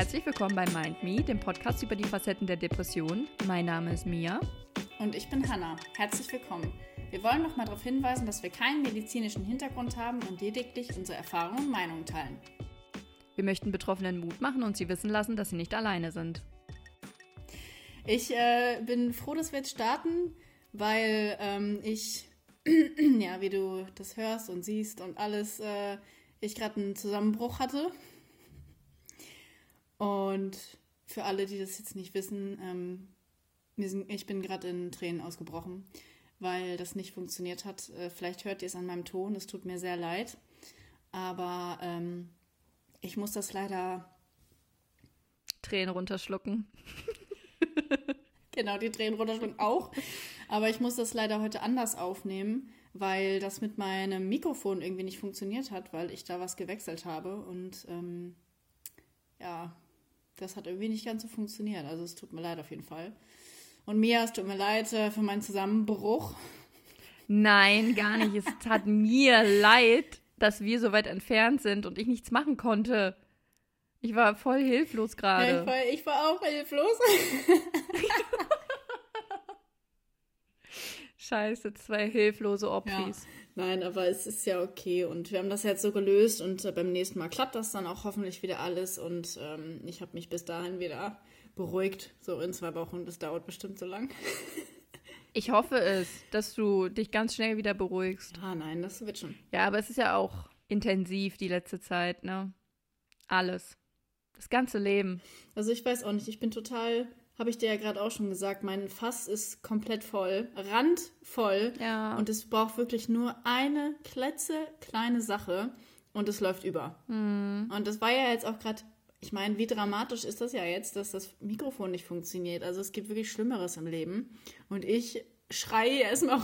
Herzlich willkommen bei Mind Me, dem Podcast über die Facetten der Depression. Mein Name ist Mia. Und ich bin Hanna. Herzlich willkommen. Wir wollen noch mal darauf hinweisen, dass wir keinen medizinischen Hintergrund haben und lediglich unsere Erfahrungen und Meinungen teilen. Wir möchten Betroffenen Mut machen und sie wissen lassen, dass sie nicht alleine sind. Ich äh, bin froh, dass wir jetzt starten, weil ähm, ich, ja, wie du das hörst und siehst und alles, äh, ich gerade einen Zusammenbruch hatte. Und für alle, die das jetzt nicht wissen, ähm, sind, ich bin gerade in Tränen ausgebrochen, weil das nicht funktioniert hat. Äh, vielleicht hört ihr es an meinem Ton, es tut mir sehr leid. Aber ähm, ich muss das leider. Tränen runterschlucken. genau, die Tränen runterschlucken auch. Aber ich muss das leider heute anders aufnehmen, weil das mit meinem Mikrofon irgendwie nicht funktioniert hat, weil ich da was gewechselt habe. Und ähm, ja, das hat irgendwie nicht ganz so funktioniert. Also es tut mir leid auf jeden Fall. Und Mia, es tut mir leid äh, für meinen Zusammenbruch. Nein, gar nicht. Es tat mir leid, dass wir so weit entfernt sind und ich nichts machen konnte. Ich war voll hilflos gerade. Ja, ich, ich war auch hilflos. Scheiße, zwei hilflose Opfis. Ja. Nein, aber es ist ja okay und wir haben das jetzt so gelöst und äh, beim nächsten Mal klappt das dann auch hoffentlich wieder alles und ähm, ich habe mich bis dahin wieder beruhigt, so in zwei Wochen. Das dauert bestimmt so lang. ich hoffe es, dass du dich ganz schnell wieder beruhigst. Ah, nein, das wird schon. Ja, aber es ist ja auch intensiv die letzte Zeit, ne? Alles. Das ganze Leben. Also ich weiß auch nicht, ich bin total habe ich dir ja gerade auch schon gesagt, mein Fass ist komplett voll, randvoll. Ja. Und es braucht wirklich nur eine kletze kleine Sache und es läuft über. Mhm. Und das war ja jetzt auch gerade, ich meine, wie dramatisch ist das ja jetzt, dass das Mikrofon nicht funktioniert. Also es gibt wirklich Schlimmeres im Leben. Und ich schreie erstmal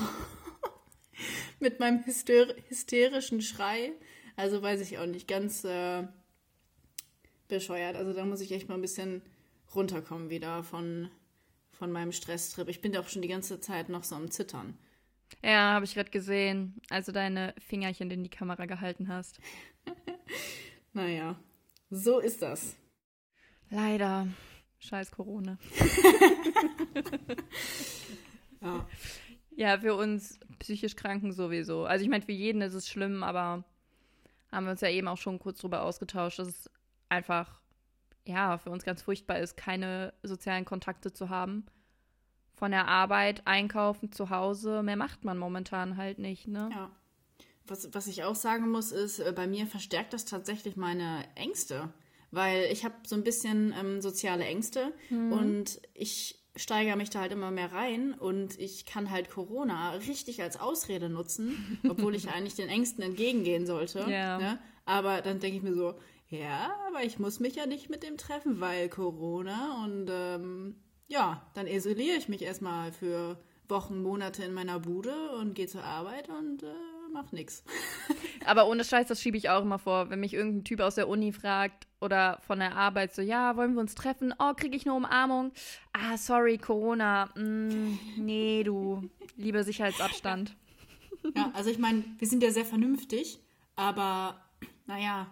mit meinem hyster hysterischen Schrei. Also weiß ich auch nicht, ganz äh, bescheuert. Also da muss ich echt mal ein bisschen runterkommen wieder von, von meinem Stresstrip. Ich bin da auch schon die ganze Zeit noch so am Zittern. Ja, habe ich gerade gesehen, als du deine Fingerchen in die Kamera gehalten hast. naja, so ist das. Leider. Scheiß Corona. ja. ja, für uns psychisch Kranken sowieso. Also ich meine, für jeden ist es schlimm, aber haben wir uns ja eben auch schon kurz drüber ausgetauscht, dass es einfach ja, für uns ganz furchtbar ist, keine sozialen Kontakte zu haben. Von der Arbeit, einkaufen, zu Hause, mehr macht man momentan halt nicht, ne? Ja. Was, was ich auch sagen muss, ist, äh, bei mir verstärkt das tatsächlich meine Ängste. Weil ich habe so ein bisschen ähm, soziale Ängste mhm. und ich steigere mich da halt immer mehr rein und ich kann halt Corona richtig als Ausrede nutzen, obwohl ich eigentlich den Ängsten entgegengehen sollte. Ja. Ne? Aber dann denke ich mir so, ja, aber ich muss mich ja nicht mit dem treffen, weil Corona und ähm, ja, dann isoliere ich mich erstmal für Wochen, Monate in meiner Bude und gehe zur Arbeit und äh, mach nix. aber ohne Scheiß, das schiebe ich auch immer vor, wenn mich irgendein Typ aus der Uni fragt oder von der Arbeit so, ja, wollen wir uns treffen? Oh, kriege ich eine Umarmung? Ah, sorry, Corona. Mm, nee, du, lieber Sicherheitsabstand. Ja, also ich meine, wir sind ja sehr vernünftig, aber naja,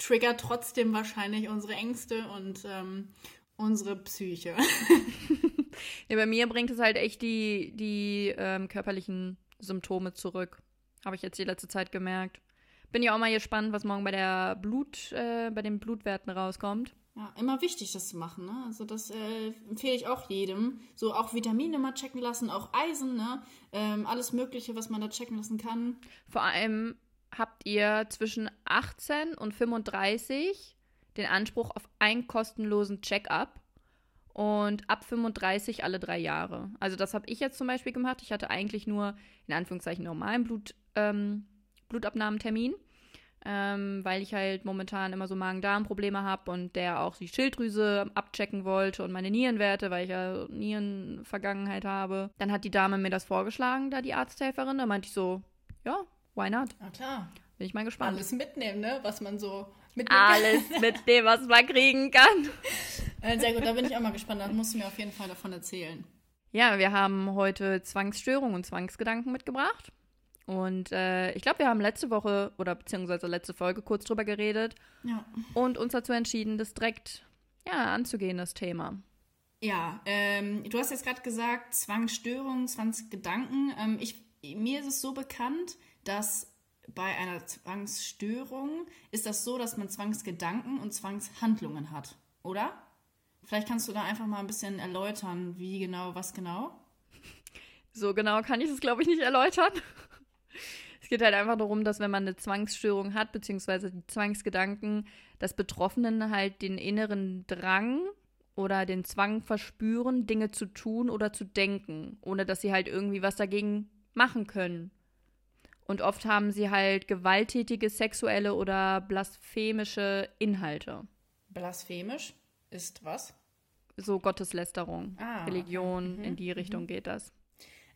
triggert trotzdem wahrscheinlich unsere Ängste und ähm, unsere Psyche. ja, bei mir bringt es halt echt die, die ähm, körperlichen Symptome zurück. Habe ich jetzt die letzte Zeit gemerkt. Bin ja auch mal gespannt, was morgen bei der Blut, äh, bei den Blutwerten rauskommt. Ja, immer wichtig, das zu machen. Ne? Also das äh, empfehle ich auch jedem. So auch Vitamine mal checken lassen, auch Eisen, ne? Ähm, alles Mögliche, was man da checken lassen kann. Vor allem habt ihr zwischen 18 und 35 den Anspruch auf einen kostenlosen Check-up und ab 35 alle drei Jahre. Also das habe ich jetzt zum Beispiel gemacht. Ich hatte eigentlich nur in Anführungszeichen normalen Blut, ähm, Blutabnahmetermin, ähm, weil ich halt momentan immer so Magen-Darm-Probleme habe und der auch die Schilddrüse abchecken wollte und meine Nierenwerte, weil ich ja Nierenvergangenheit habe. Dann hat die Dame mir das vorgeschlagen, da die Arzthelferin. Da meinte ich so, ja, Why not? Na klar. Bin ich mal gespannt. Alles mitnehmen, ne? Was man so mitnehmen Alles mitnehmen, was man kriegen kann. Äh, sehr gut, da bin ich auch mal gespannt. Da musst du mir auf jeden Fall davon erzählen. Ja, wir haben heute Zwangsstörungen und Zwangsgedanken mitgebracht. Und äh, ich glaube, wir haben letzte Woche oder beziehungsweise letzte Folge kurz drüber geredet. Ja. Und uns dazu entschieden, das direkt ja, anzugehen, das Thema. Ja, ähm, du hast jetzt gerade gesagt, Zwangsstörungen, Zwangsgedanken. Ähm, ich, mir ist es so bekannt, dass bei einer Zwangsstörung ist das so, dass man Zwangsgedanken und Zwangshandlungen hat, oder? Vielleicht kannst du da einfach mal ein bisschen erläutern, wie genau, was genau. So genau kann ich es, glaube ich, nicht erläutern. Es geht halt einfach darum, dass wenn man eine Zwangsstörung hat, beziehungsweise die Zwangsgedanken, dass Betroffenen halt den inneren Drang oder den Zwang verspüren, Dinge zu tun oder zu denken, ohne dass sie halt irgendwie was dagegen machen können. Und oft haben sie halt gewalttätige sexuelle oder blasphemische Inhalte. Blasphemisch ist was? So Gotteslästerung, Ah, Religion. Mhm, in die Richtung geht das.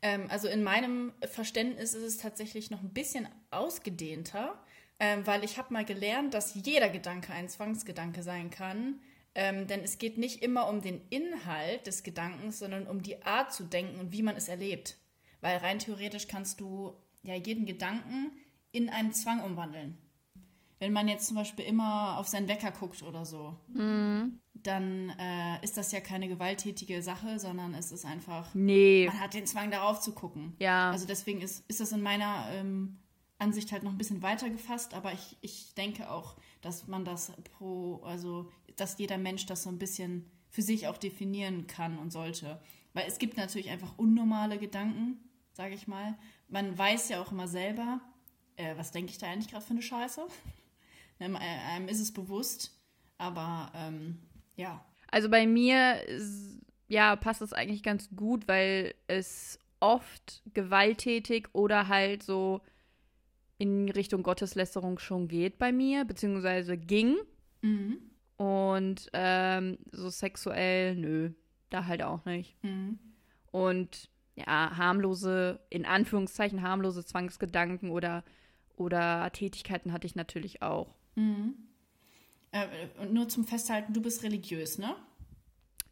Ähm, also in meinem Verständnis ist es tatsächlich noch ein bisschen ausgedehnter, ähm, weil ich habe mal gelernt, dass jeder Gedanke ein Zwangsgedanke sein kann. Ähm, denn es geht nicht immer um den Inhalt des Gedankens, sondern um die Art zu denken und wie man es erlebt. Weil rein theoretisch kannst du ja jeden Gedanken in einen Zwang umwandeln. Wenn man jetzt zum Beispiel immer auf seinen Wecker guckt oder so, dann äh, ist das ja keine gewalttätige Sache, sondern es ist einfach Nee, man hat den Zwang darauf zu gucken. Ja. Also deswegen ist, ist das in meiner ähm, Ansicht halt noch ein bisschen weiter gefasst, aber ich, ich denke auch, dass man das pro, also dass jeder Mensch das so ein bisschen für sich auch definieren kann und sollte. Weil es gibt natürlich einfach unnormale Gedanken, sage ich mal. Man weiß ja auch immer selber, äh, was denke ich da eigentlich gerade für eine Scheiße. einem, äh, einem ist es bewusst, aber ähm, ja. Also bei mir ja, passt das eigentlich ganz gut, weil es oft gewalttätig oder halt so in Richtung Gotteslästerung schon geht bei mir, beziehungsweise ging. Mhm. Und ähm, so sexuell, nö, da halt auch nicht. Mhm. Und ja, harmlose, in Anführungszeichen harmlose Zwangsgedanken oder, oder Tätigkeiten hatte ich natürlich auch. Äh, und nur zum Festhalten, du bist religiös, ne?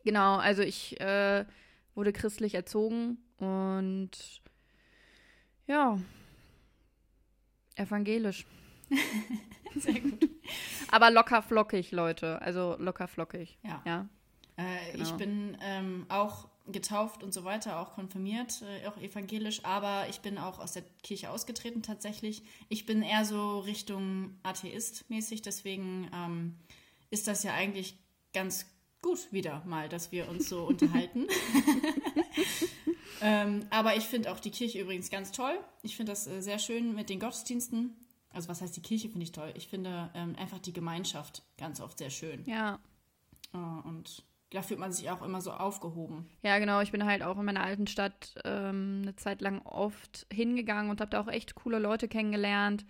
Genau, also ich äh, wurde christlich erzogen und ja, evangelisch. Sehr gut. Aber locker flockig, Leute. Also locker flockig. Ja. Ja. Äh, Genau. Ich bin ähm, auch getauft und so weiter, auch konfirmiert, äh, auch evangelisch, aber ich bin auch aus der Kirche ausgetreten tatsächlich. Ich bin eher so Richtung Atheist mäßig, deswegen ähm, ist das ja eigentlich ganz gut wieder mal, dass wir uns so unterhalten. ähm, aber ich finde auch die Kirche übrigens ganz toll. Ich finde das äh, sehr schön mit den Gottesdiensten. Also was heißt die Kirche finde ich toll. Ich finde ähm, einfach die Gemeinschaft ganz oft sehr schön. Ja. Äh, Und da fühlt man sich auch immer so aufgehoben. Ja, genau. Ich bin halt auch in meiner alten Stadt ähm, eine Zeit lang oft hingegangen und habe da auch echt coole Leute kennengelernt.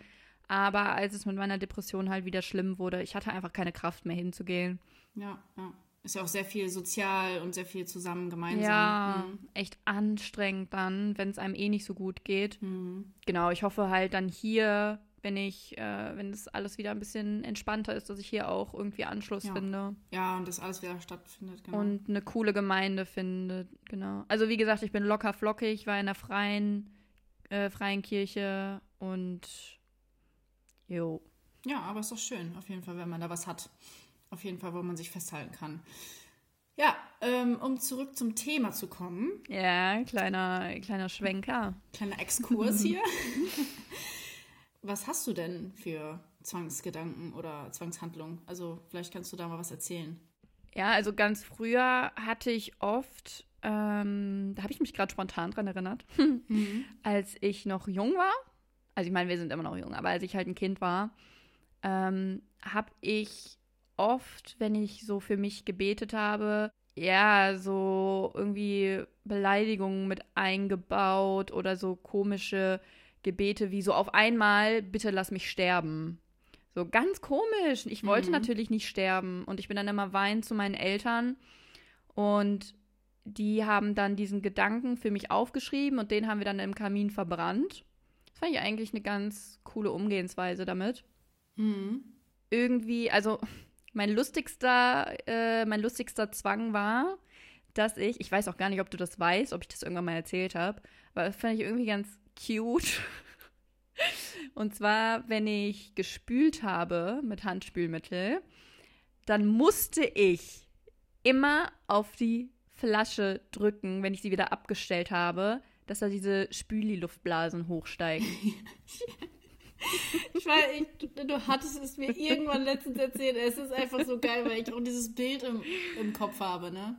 Aber als es mit meiner Depression halt wieder schlimm wurde, ich hatte einfach keine Kraft mehr hinzugehen. Ja, ja. Ist ja auch sehr viel sozial und sehr viel zusammen gemeinsam. Ja, Mhm. echt anstrengend dann, wenn es einem eh nicht so gut geht. Mhm. Genau, ich hoffe halt dann hier, wenn ich, äh, wenn das alles wieder ein bisschen entspannter ist, dass ich hier auch irgendwie Anschluss Ja. finde Ja, und das alles wieder stattfindet, genau. und eine coole Gemeinde finde. Genau. Also wie gesagt, ich bin locker flockig, war in der freien, äh, freien Kirche und jo. ja, aber ist doch schön, auf jeden Fall, wenn man da was hat. Auf jeden Fall, wo man sich festhalten kann. Ja, ähm, um zurück zum Thema zu kommen. Ja, kleiner, kleiner Schwenker. Kleiner Exkurs hier. was hast du denn für Zwangsgedanken oder Zwangshandlungen? Also, vielleicht kannst du da mal was erzählen. Ja, also ganz früher hatte ich oft, ähm, da habe ich mich gerade spontan dran erinnert, als ich noch jung war, also ich meine, wir sind immer noch jung, aber als ich halt ein Kind war, ähm, habe ich oft, wenn ich so für mich gebetet habe, ja, so irgendwie Beleidigungen mit eingebaut oder so komische Gebete wie so auf einmal, bitte lass mich sterben. So ganz komisch. Ich wollte Mhm. natürlich nicht sterben. Und ich bin dann immer weinend zu meinen Eltern. Und die haben dann diesen Gedanken für mich aufgeschrieben und den haben wir dann im Kamin verbrannt. Das fand ich eigentlich eine ganz coole Umgehensweise damit. Mhm. Irgendwie, also mein lustigster, äh, mein lustigster Zwang war, dass ich, ich weiß auch gar nicht, ob du das weißt, ob ich das irgendwann mal erzählt habe, aber das fand ich irgendwie ganz cute. Und zwar, wenn ich gespült habe mit Handspülmittel, dann musste ich immer auf die Flasche drücken, wenn ich sie wieder abgestellt habe, dass da diese Spüli-Luftblasen hochsteigen. Ich weiß, ich, du hattest es mir irgendwann letztens erzählt. Es ist einfach so geil, weil ich auch dieses Bild im, im Kopf habe, ne?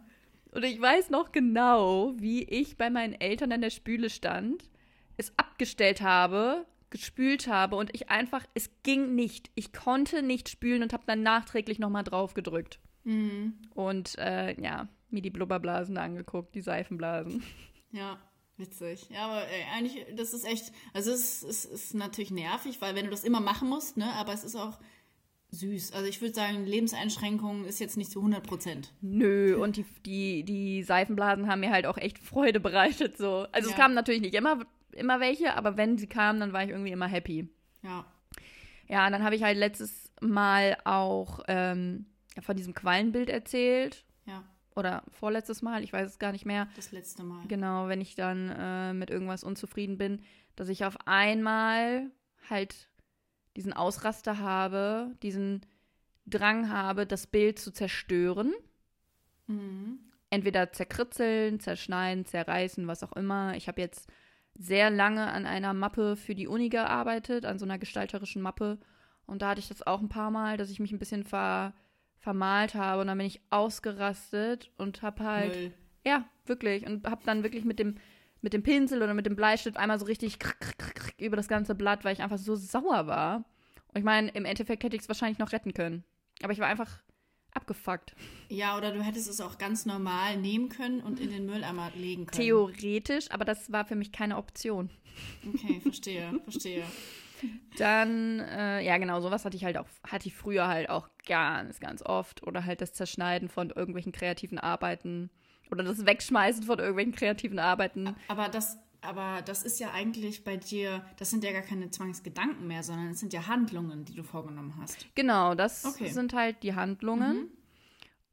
Und ich weiß noch genau, wie ich bei meinen Eltern an der Spüle stand, es abgestellt habe, gespült habe und ich einfach, es ging nicht. Ich konnte nicht spülen und habe dann nachträglich nochmal drauf gedrückt. Mhm. Und äh, ja, mir die Blubberblasen angeguckt, die Seifenblasen. Ja, witzig. Ja, aber ey, eigentlich, das ist echt, also es ist, es ist natürlich nervig, weil wenn du das immer machen musst, ne, aber es ist auch süß. Also ich würde sagen, Lebenseinschränkung ist jetzt nicht zu 100 Prozent. Nö, und die, die, die Seifenblasen haben mir halt auch echt Freude bereitet. So. Also Ja. es kamen natürlich nicht immer, immer welche, aber wenn sie kamen, dann war ich irgendwie immer happy. Ja. Ja, und dann habe ich halt letztes Mal auch ähm, von diesem Quallenbild erzählt. Ja, Oder vorletztes Mal, ich weiß es gar nicht mehr. das letzte Mal. Genau, wenn ich dann äh, mit irgendwas unzufrieden bin, dass ich auf einmal halt diesen Ausraster habe, diesen Drang habe, das Bild zu zerstören. Mhm. Entweder zerkritzeln, zerschneiden, zerreißen, was auch immer. Ich habe jetzt sehr lange an einer Mappe für die Uni gearbeitet, an so einer gestalterischen Mappe. Und da hatte ich das auch ein paar Mal, dass ich mich ein bisschen ver vermalt habe. Und dann bin ich ausgerastet und habe halt. Müll. Ja, wirklich. Und habe dann wirklich mit dem, mit dem Pinsel oder mit dem Bleistift einmal so richtig krr, krr, krr über das ganze Blatt, weil ich einfach so sauer war. Und ich meine, im Endeffekt hätte ich es wahrscheinlich noch retten können. Aber ich war einfach abgefuckt. Ja, oder du hättest es auch ganz normal nehmen können und in den Mülleimer legen können. Theoretisch, aber das war für mich keine Option. Okay, verstehe, verstehe. Dann, äh, ja genau, sowas hatte ich halt auch, hatte ich früher halt auch ganz, ganz oft. Oder halt das Zerschneiden von irgendwelchen kreativen Arbeiten. Oder das Wegschmeißen von irgendwelchen kreativen Arbeiten. Aber das, aber das ist ja eigentlich bei dir, das sind ja gar keine Zwangsgedanken mehr, sondern es sind ja Handlungen, die du vorgenommen hast. Genau, das Okay. sind halt die Handlungen.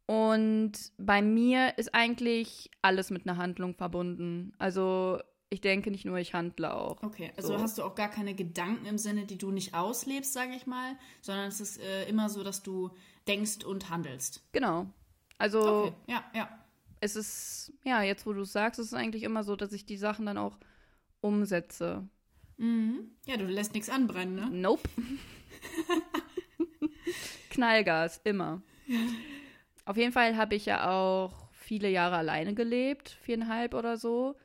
Und bei mir ist eigentlich alles mit einer Handlung verbunden. Also ich denke nicht nur, ich handle auch. Okay, also So. hast du auch gar keine Gedanken im Sinne, die du nicht auslebst, sage ich mal, sondern es ist äh, immer so, dass du denkst und handelst. Genau. Also Okay, ja, ja. Es ist, ja, jetzt wo du es sagst, ist es eigentlich immer so, dass ich die Sachen dann auch umsetze. Mhm. Ja, du lässt nichts anbrennen, ne? Nope. Knallgas, immer. Auf jeden Fall habe ich ja auch viele Jahre alleine gelebt, viereinhalb oder so.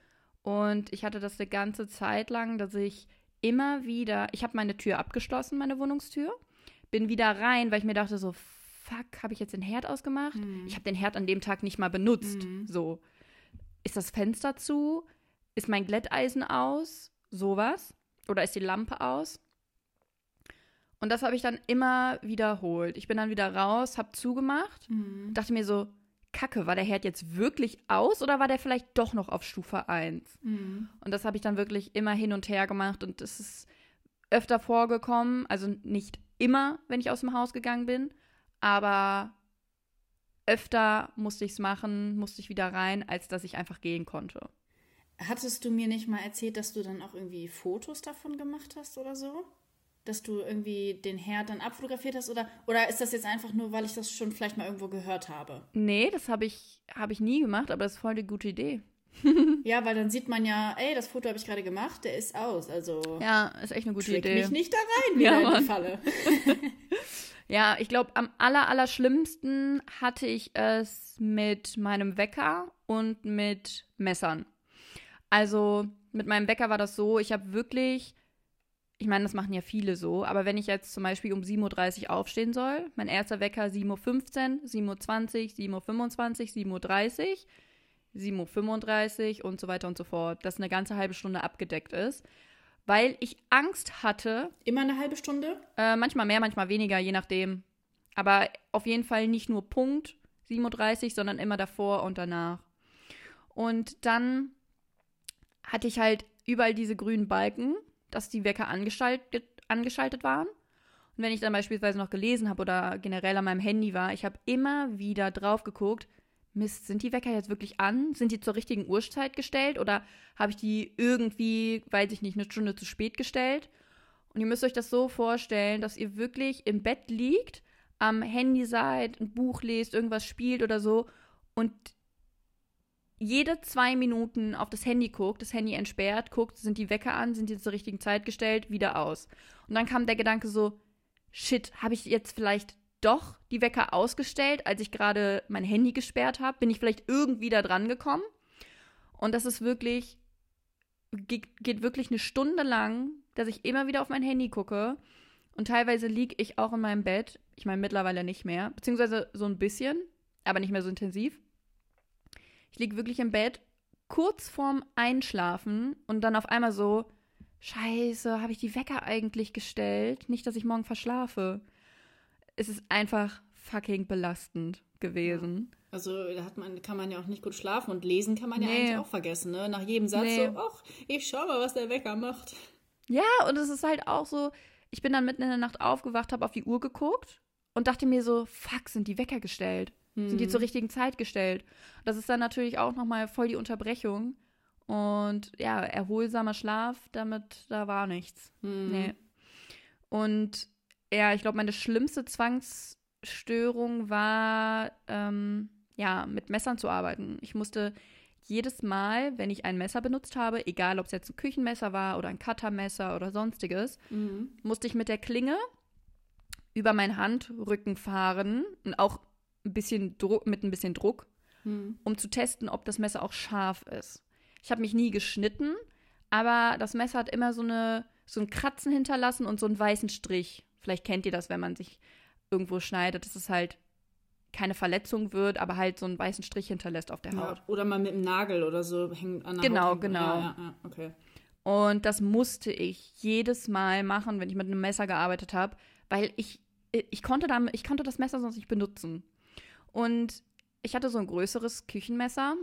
Und ich hatte das eine ganze Zeit lang, dass ich immer wieder, ich habe meine Tür abgeschlossen, meine Wohnungstür, bin wieder rein, weil ich mir dachte so, fuck, habe ich jetzt den Herd ausgemacht? Ich habe den Herd an dem Tag nicht mal benutzt. Mhm. So, ist das Fenster zu? Ist mein Glätteisen aus? Sowas. Oder ist die Lampe aus? Und das habe ich dann immer wiederholt. Ich bin dann wieder raus, habe zugemacht, Mhm. dachte mir so, Kacke, war der Herd jetzt wirklich aus oder war der vielleicht doch noch auf Stufe 1? Mhm. Und das habe ich dann wirklich immer hin und her gemacht und es ist öfter vorgekommen, also nicht immer, wenn ich aus dem Haus gegangen bin, aber öfter musste ich es machen, musste ich wieder rein, als dass ich einfach gehen konnte. Hattest du mir nicht mal erzählt, dass du dann auch irgendwie Fotos davon gemacht hast oder so? Dass du irgendwie den Herd dann abfotografiert hast? Oder, oder ist das jetzt einfach nur, weil ich das schon vielleicht mal irgendwo gehört habe? Nee, das habe ich, hab ich nie gemacht, aber das ist voll eine gute Idee. Ja, weil dann sieht man ja, ey, das Foto habe ich gerade gemacht, der ist aus. Also Ja, ist echt eine gute Idee. mich nicht da rein, Ja, wieder in die Falle. Ja, ich glaube, am aller, aller schlimmsten hatte ich es mit meinem Wecker und mit Messern. Also mit meinem Wecker war das so, ich habe wirklich, ich meine, das machen ja viele so, aber wenn ich jetzt zum Beispiel um 7.30 Uhr aufstehen soll, mein erster Wecker 7.15 Uhr, 7.20 Uhr, 7.25 Uhr, 7.30 Uhr, 7.35 Uhr und so weiter und so fort, dass eine ganze halbe Stunde abgedeckt ist, weil ich Angst hatte, Immer eine halbe Stunde? äh, manchmal mehr, manchmal weniger, je nachdem. Aber auf jeden Fall nicht nur Punkt 37, sondern immer davor und danach. Und dann hatte ich halt überall diese grünen Balken, dass die Wecker angeschaltet, angeschaltet waren. Und wenn ich dann beispielsweise noch gelesen habe oder generell an meinem Handy war, ich habe immer wieder drauf geguckt, Mist, sind die Wecker jetzt wirklich an? Sind die zur richtigen Uhrzeit gestellt? Oder habe ich die irgendwie, weiß ich nicht, eine Stunde zu spät gestellt? Und ihr müsst euch das so vorstellen, dass ihr wirklich im Bett liegt, am Handy seid, ein Buch lest, irgendwas spielt oder so und jede zwei Minuten auf das Handy guckt, das Handy entsperrt, guckt, sind die Wecker an, sind die zur richtigen Zeit gestellt, wieder aus. Und dann kam der Gedanke so, shit, habe ich jetzt vielleicht doch die Wecker ausgestellt, als ich gerade mein Handy gesperrt habe? Bin ich vielleicht irgendwie da dran gekommen? Und das ist wirklich, geht, geht wirklich eine Stunde lang, dass ich immer wieder auf mein Handy gucke. Und teilweise liege ich auch in meinem Bett. Ich meine, mittlerweile nicht mehr. Beziehungsweise so ein bisschen, aber nicht mehr so intensiv. Ich liege wirklich im Bett, kurz vorm Einschlafen und dann auf einmal so, Scheiße, habe ich die Wecker eigentlich gestellt? Nicht, dass ich morgen verschlafe. Es ist einfach fucking belastend gewesen. Also da hat man, kann man ja auch nicht gut schlafen und lesen kann man ja Nee. eigentlich auch vergessen, ne? Nach jedem Satz Nee. so, ach, ich schau mal, was der Wecker macht. Ja, und es ist halt auch so, ich bin dann mitten in der Nacht aufgewacht, habe auf die Uhr geguckt und dachte mir so, fuck, sind die Wecker gestellt? Sind die zur richtigen Zeit gestellt? Das ist dann natürlich auch nochmal voll die Unterbrechung. Und ja, erholsamer Schlaf, damit, da war nichts. Hm. Nee. Und ja, ich glaube, meine schlimmste Zwangsstörung war, ähm, ja, mit Messern zu arbeiten. Ich musste jedes Mal, wenn ich ein Messer benutzt habe, egal ob es jetzt ein Küchenmesser war oder ein Cuttermesser oder sonstiges, Mhm. musste ich mit der Klinge über meinen Handrücken fahren und auch ein bisschen Druck, mit ein bisschen Druck, Hm. um zu testen, ob das Messer auch scharf ist. Ich habe mich nie geschnitten, aber das Messer hat immer so, eine, so einen Kratzen hinterlassen und so einen weißen Strich. Vielleicht kennt ihr das, wenn man sich irgendwo schneidet, dass es halt keine Verletzung wird, aber halt so einen weißen Strich hinterlässt auf der Haut. Ja, oder mal mit dem Nagel oder so hängt an der Genau, Haut. genau. Ja, ja, okay. Und das musste ich jedes Mal machen, wenn ich mit einem Messer gearbeitet habe, weil ich, ich, konnte damit, ich konnte das Messer sonst nicht benutzen. Und ich hatte so ein größeres Küchenmesser.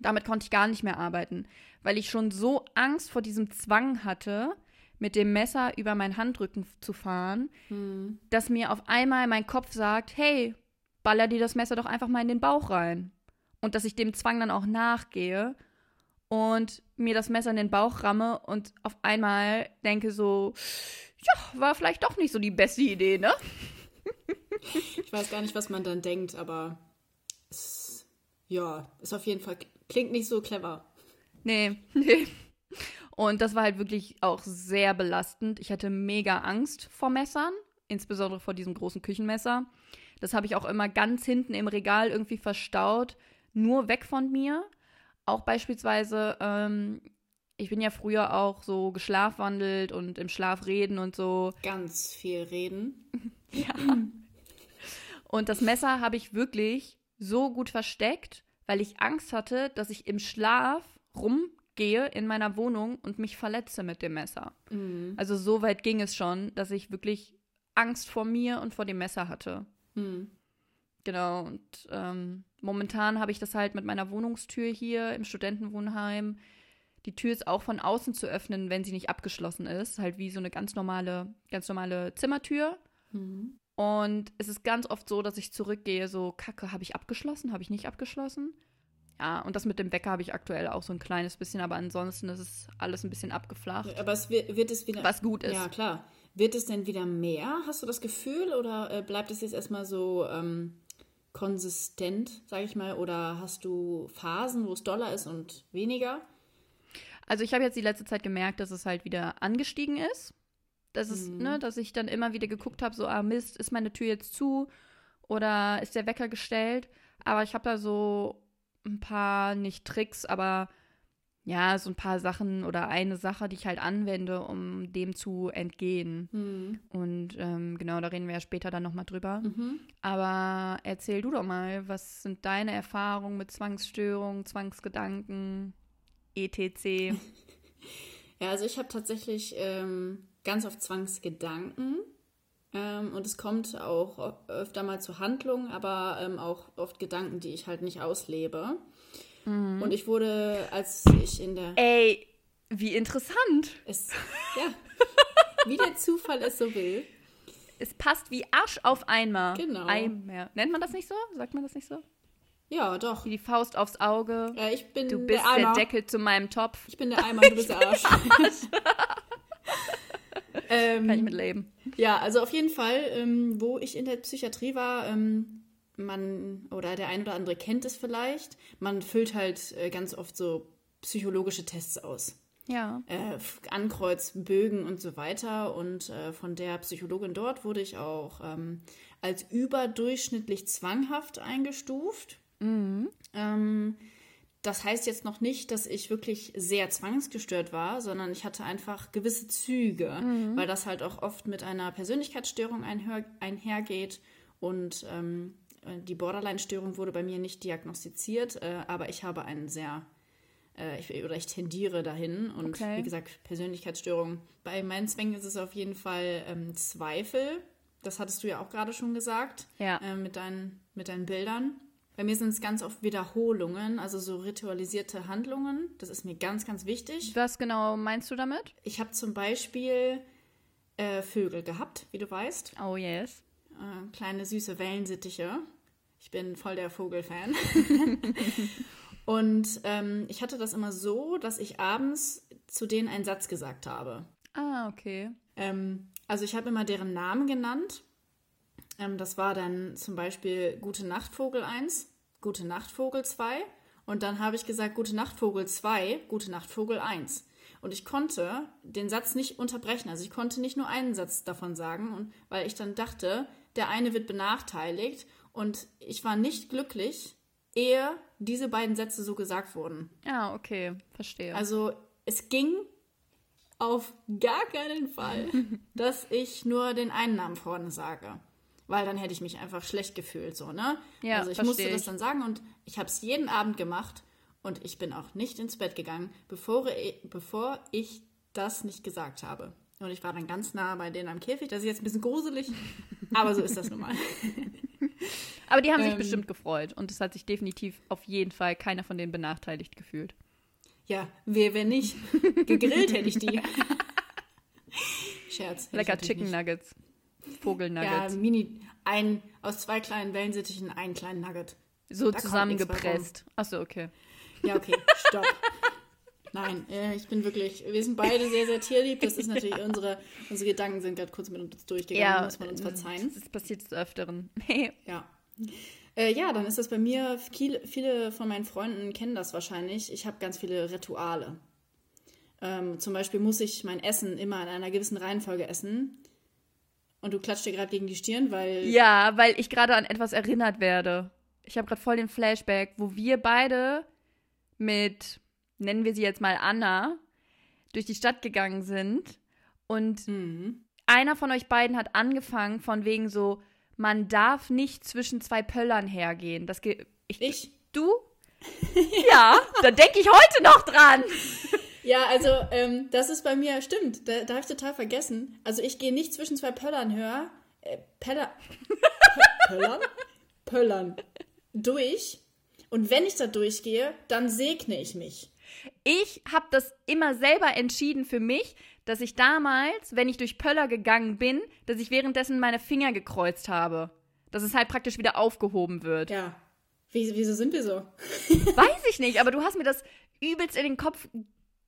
Damit konnte ich gar nicht mehr arbeiten, weil ich schon so Angst vor diesem Zwang hatte, mit dem Messer über meinen Handrücken zu fahren, Hm. dass mir auf einmal mein Kopf sagt, hey, baller dir das Messer doch einfach mal in den Bauch rein. Und dass ich dem Zwang dann auch nachgehe und mir das Messer in den Bauch ramme und auf einmal denke so, ja, war vielleicht doch nicht so die beste Idee, ne? Ich weiß gar nicht, was man dann denkt, aber es, ja, ist auf jeden Fall, klingt nicht so clever. Nee, nee. Und das war halt wirklich auch sehr belastend. Ich hatte mega Angst vor Messern, insbesondere vor diesem großen Küchenmesser. Das habe ich auch immer ganz hinten im Regal irgendwie verstaut, nur weg von mir. Auch beispielsweise, ähm, ich bin ja früher auch so geschlafwandelt und im Schlaf reden und so. Ganz viel reden. Ja. Und das Messer habe ich wirklich so gut versteckt, weil ich Angst hatte, dass ich im Schlaf rumgehe in meiner Wohnung und mich verletze mit dem Messer. Mhm. Also so weit ging es schon, dass ich wirklich Angst vor mir und vor dem Messer hatte. Hm. Genau, und ähm, momentan habe ich das halt mit meiner Wohnungstür hier im Studentenwohnheim. Die Tür ist auch von außen zu öffnen, wenn sie nicht abgeschlossen ist. Halt wie so eine ganz normale, ganz normale Zimmertür. Mhm. Und es ist ganz oft so, dass ich zurückgehe, so, Kacke, habe ich abgeschlossen? Habe ich nicht abgeschlossen? Ja, und das mit dem Wecker habe ich aktuell auch so ein kleines bisschen, aber ansonsten ist es alles ein bisschen abgeflacht, Aber es wird, wird es wieder. was gut ist. Ja, klar. Wird es denn wieder mehr? Hast du das Gefühl? Oder äh, bleibt es jetzt erstmal so ähm, konsistent, sage ich mal? Oder hast du Phasen, wo es doller ist und weniger? Also ich habe jetzt die letzte Zeit gemerkt, dass es halt wieder angestiegen ist. Das ist, Mhm. ne, dass ich dann immer wieder geguckt habe, so, ah Mist, ist meine Tür jetzt zu oder ist der Wecker gestellt? Aber ich habe da so ein paar, nicht Tricks, aber ja, so ein paar Sachen oder eine Sache, die ich halt anwende, um dem zu entgehen. Hm. Und ähm, genau, da reden wir ja später dann nochmal drüber. Mhm. Aber erzähl du doch mal, was sind deine Erfahrungen mit Zwangsstörungen, Zwangsgedanken, etc.? Ja, also ich habe tatsächlich ähm, ganz oft Zwangsgedanken. Ähm, und es kommt auch öfter mal zu Handlungen, aber ähm, auch oft Gedanken, die ich halt nicht auslebe. Und ich wurde, als ich in der. Ey, wie interessant. Es, ja, wie der Zufall es so will. Es passt wie Arsch auf einmal. Genau. Eimer. Nennt man das nicht so? Sagt man das nicht so? Ja, doch. Wie die Faust aufs Auge. Äh, ich bin Du bist der der. Deckel zu meinem Topf. Ich bin der Eimer, du bist der Arsch. ähm, Kann ich mitleben. Ja, also auf jeden Fall, ähm, wo ich in der Psychiatrie war, ähm, man oder der ein oder andere kennt es vielleicht. Man füllt halt äh, ganz oft so psychologische Tests aus. Ja. Äh, Ankreuzen, und so weiter. Und äh, von der Psychologin dort wurde ich auch ähm, als überdurchschnittlich zwanghaft eingestuft. Mhm. Ähm, das heißt jetzt noch nicht, dass ich wirklich sehr zwangsgestört war, sondern ich hatte einfach gewisse Züge, Mhm. weil das halt auch oft mit einer Persönlichkeitsstörung einher, einhergeht. Und ähm, die Borderline-Störung wurde bei mir nicht diagnostiziert, äh, aber ich habe einen sehr, äh, ich, oder ich tendiere dahin. Und Okay. wie gesagt, Persönlichkeitsstörung. Bei meinen Zwängen ist es auf jeden Fall ähm, Zweifel. Das hattest du ja auch gerade schon gesagt Ja. äh, mit, deinen, mit deinen Bildern. Bei mir sind es ganz oft Wiederholungen, also so ritualisierte Handlungen. Das ist mir ganz, ganz wichtig. Was genau meinst du damit? Ich habe zum Beispiel äh, Vögel gehabt, wie du weißt. Oh yes. Äh, kleine süße Wellensittiche. Ich bin voll der Vogelfan. Und ähm, ich hatte das immer so, dass ich abends zu denen einen Satz gesagt habe. Ah, okay. Ähm, also ich habe immer deren Namen genannt. Ähm, das war dann zum Beispiel Gute Nacht Vogel 1, Gute Nacht Vogel 2 und dann habe ich gesagt Gute Nacht Vogel 2, Gute Nacht Vogel 1. Und ich konnte den Satz nicht unterbrechen. Also ich konnte nicht nur einen Satz davon sagen, und, weil ich dann dachte, der eine wird benachteiligt und ich war nicht glücklich, ehe diese beiden Sätze so gesagt wurden. Ah, okay. Verstehe. Also es ging auf gar keinen Fall, dass ich nur den einen Namen vorne sage. Weil dann hätte ich mich einfach schlecht gefühlt, so, ne? Ja, also ich musste das ich. dann sagen und ich habe es jeden Abend gemacht und ich bin auch nicht ins Bett gegangen, bevor ich, bevor ich das nicht gesagt habe. Und ich war dann ganz nah bei denen am Käfig. Das ist jetzt ein bisschen gruselig, aber so ist das nun mal. Aber die haben sich ähm, bestimmt gefreut und es hat sich definitiv auf jeden Fall keiner von denen benachteiligt gefühlt. Ja, wer, wenn nicht? Gegrillt hätte ich die. Scherz. Lecker Chicken nicht. Nuggets. Ja, Vogelnuggets. Mini, ein, aus zwei kleinen Wellensittichen einen kleinen Nugget. so zusammengepresst. Achso, okay. Ja, okay, stopp. Nein, äh, ich bin wirklich, wir sind beide sehr, sehr tierlieb. Das ist natürlich unsere, unsere Gedanken sind gerade kurz mit uns durchgegangen, muss man uns verzeihen. Das passiert des Öfteren. Ja. Äh, ja, dann ist das bei mir, viele, viele von meinen Freunden kennen das wahrscheinlich. Ich habe ganz viele Rituale. Ähm, zum Beispiel muss ich mein Essen immer in einer gewissen Reihenfolge essen. Und du klatscht dir gerade gegen die Stirn, weil. ja, weil ich gerade an etwas erinnert werde. Ich habe gerade voll den Flashback, wo wir beide mit, nennen wir sie jetzt mal Anna, durch die Stadt gegangen sind und Mhm. einer von euch beiden hat angefangen von wegen so, man darf nicht zwischen zwei Pöllern hergehen. Das ge ich, Ich? Du? ja, da denke ich heute noch dran. Ja, also ähm, das ist bei mir, stimmt, da, da habe ich total vergessen. Also ich gehe nicht zwischen zwei Pöllern höher, äh, Peller, Pö- Pöllern? Pöllern durch. Und wenn ich da durchgehe, dann segne ich mich. Ich habe das immer selber entschieden für mich, dass ich damals, wenn ich durch Pöller gegangen bin, dass ich währenddessen meine Finger gekreuzt habe. Dass es halt praktisch wieder aufgehoben wird. Ja. Wie, wieso sind wir so? Weiß ich nicht, aber du hast mir das übelst in den Kopf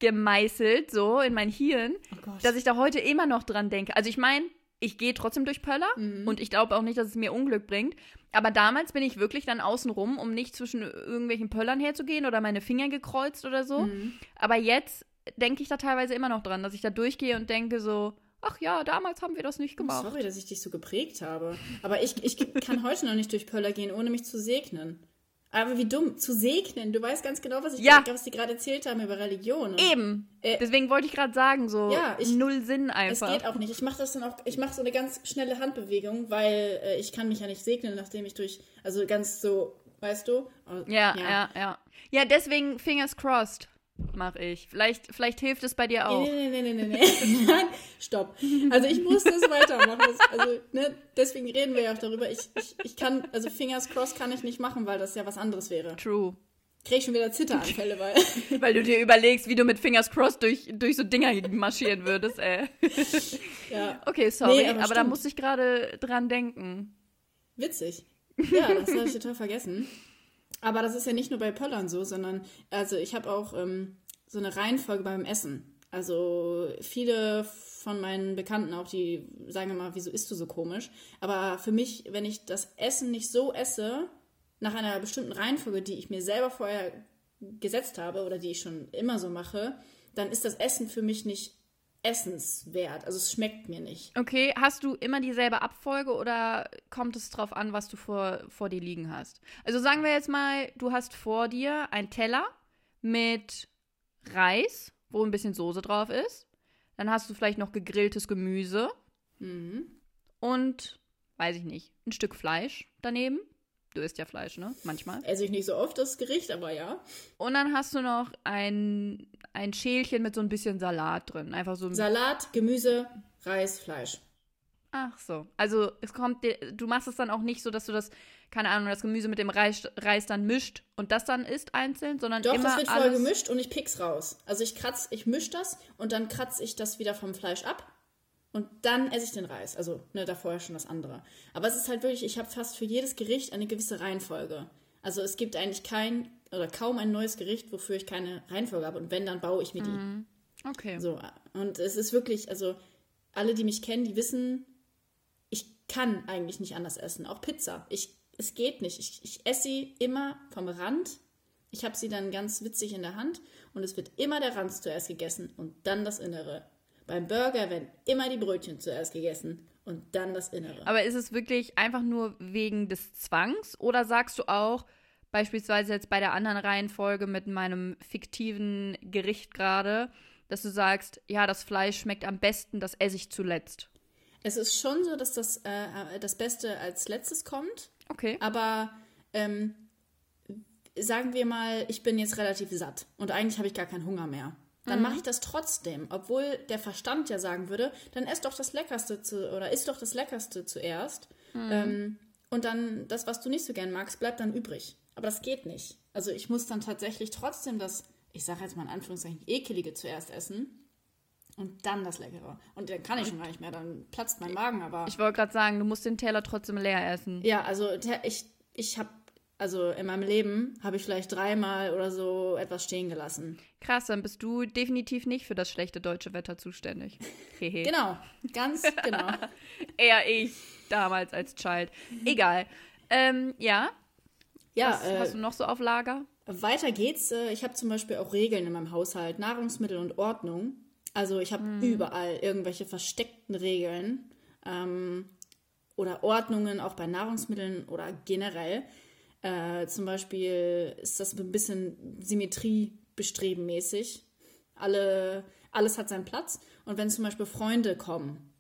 gemeißelt, so in mein Hirn, Oh dass ich da heute immer noch dran denke. Also ich meine, ich gehe trotzdem durch Pöller Mhm. und ich glaube auch nicht, dass es mir Unglück bringt. Aber damals bin ich wirklich dann außen rum, um nicht zwischen irgendwelchen Pöllern herzugehen oder meine Finger gekreuzt oder so. Mhm. Aber jetzt denke ich da teilweise immer noch dran, dass ich da durchgehe und denke so, ach ja, damals haben wir das nicht gemacht. Sorry, dass ich dich so geprägt habe. Aber ich, ich kann heute noch nicht durch Pöller gehen, ohne mich zu segnen. Aber wie dumm, zu segnen. Du weißt ganz genau, was ich Ja. was die gerade erzählt haben über Religion. Eben. Äh, Deswegen wollte ich gerade sagen, so Ja, ich- null Sinn Es einfach. geht auch nicht. Ich mache das dann auch, ich mache so eine ganz schnelle Handbewegung, weil äh, ich kann mich ja nicht segnen, nachdem ich durch, also ganz so, weißt du? Oh, Ja, ja, ja, ja. deswegen Fingers crossed mache ich. Vielleicht, vielleicht hilft es bei dir auch. Nee, nee, nee, nee, nee, nee. Nein, stopp. Also ich muss das weitermachen. Das, also, ne, deswegen reden wir ja auch darüber. Ich, ich, ich kann, also Fingers crossed kann ich nicht machen, weil das ja was anderes wäre. True. Krieg ich schon wieder Zitteranfälle, weil. Weil du dir überlegst, wie du mit Fingers crossed durch, durch so Dinger marschieren würdest, ey. ja, Okay, sorry, Nee, aber, aber da musste ich gerade dran denken. witzig. Ja, das habe ich total vergessen. Aber das ist ja nicht nur bei Pöllern so, sondern, also ich habe auch ähm, so eine Reihenfolge beim Essen. Also viele von meinen Bekannten auch, die sagen immer, wieso isst du so komisch? Aber für mich, wenn ich das Essen nicht so esse, nach einer bestimmten Reihenfolge, die ich mir selber vorher gesetzt habe oder die ich schon immer so mache, dann ist das Essen für mich nicht essenswert. Also es schmeckt mir nicht. Okay, hast du immer dieselbe Abfolge oder kommt es drauf an, was du vor, vor dir liegen hast? Also sagen wir jetzt mal, du hast vor dir einen Teller mit Reis, wo ein bisschen Soße drauf ist. Dann hast du vielleicht noch gegrilltes Gemüse Mhm. und, weiß ich nicht, ein Stück Fleisch daneben. Du isst ja Fleisch, ne? Manchmal. Esse ich nicht so oft das Gericht, aber ja. Und dann hast du noch ein, ein Schälchen mit so ein bisschen Salat drin. Einfach so ein Salat, Gemüse, Reis, Fleisch. Ach so. Also es kommt, du machst es dann auch nicht so, dass du das, keine Ahnung, das Gemüse mit dem Reis, Reis dann mischt und das dann isst einzeln, sondern Doch, immer das wird vorher alles. gemischt und ich pick's raus. Also ich kratz, ich misch das und dann kratze ich das wieder vom Fleisch ab und dann esse ich den Reis. Also, ne, da vorher schon das andere. Aber es ist halt wirklich, ich habe fast für jedes Gericht eine gewisse Reihenfolge. Also es gibt eigentlich kein oder kaum ein neues Gericht, wofür ich keine Reihenfolge habe. Und wenn, dann baue ich mir die. Okay. So, und es ist wirklich, also alle, die mich kennen, die wissen, ich kann eigentlich nicht anders essen. Auch Pizza. Ich, es geht nicht. Ich, ich esse sie immer vom Rand. Ich habe sie dann ganz witzig in der Hand und es wird immer der Rand zuerst gegessen und dann das Innere. Beim Burger werden immer die Brötchen zuerst gegessen und dann das Innere. Aber ist es wirklich einfach nur wegen des Zwangs oder sagst du auch, beispielsweise jetzt bei der anderen Reihenfolge mit meinem fiktiven Gericht gerade, dass du sagst, ja, das Fleisch schmeckt am besten, das esse ich zuletzt? Es ist schon so, dass das, äh, das Beste als letztes kommt. Okay. Aber ähm, sagen wir mal, ich bin jetzt relativ satt und eigentlich habe ich gar keinen Hunger mehr. Dann mache ich das trotzdem, obwohl der Verstand ja sagen würde, dann ess doch das Leckerste zu, oder isst doch das Leckerste zuerst. Ähm, und dann das, was du nicht so gern magst, bleibt dann übrig. Aber das geht nicht. Also ich muss dann tatsächlich trotzdem das, ich sage jetzt mal in Anführungszeichen, ekelige zuerst essen und dann das Leckere. Und dann kann ich schon gar nicht mehr, dann platzt mein Magen, aber. Ich wollte gerade sagen, du musst den Teller trotzdem leer essen. Ja, also ich, ich habe, also in meinem Leben habe ich vielleicht dreimal oder so etwas stehen gelassen. Krass, dann bist du definitiv nicht für das schlechte deutsche Wetter zuständig. Hehe. Genau, ganz genau. Eher ich, damals als Child. Egal. Ähm, ja, Ja, was äh, hast du noch so auf Lager? weiter geht's. Äh, ich habe zum Beispiel auch Regeln in meinem Haushalt, Nahrungsmittel und Ordnung. Also ich habe überall irgendwelche versteckten Regeln ähm, oder Ordnungen, auch bei Nahrungsmitteln oder generell. Äh, zum Beispiel ist das ein bisschen Symmetriebestrebenmäßig. Alle, alles hat seinen Platz. Und wenn zum Beispiel Freunde kommen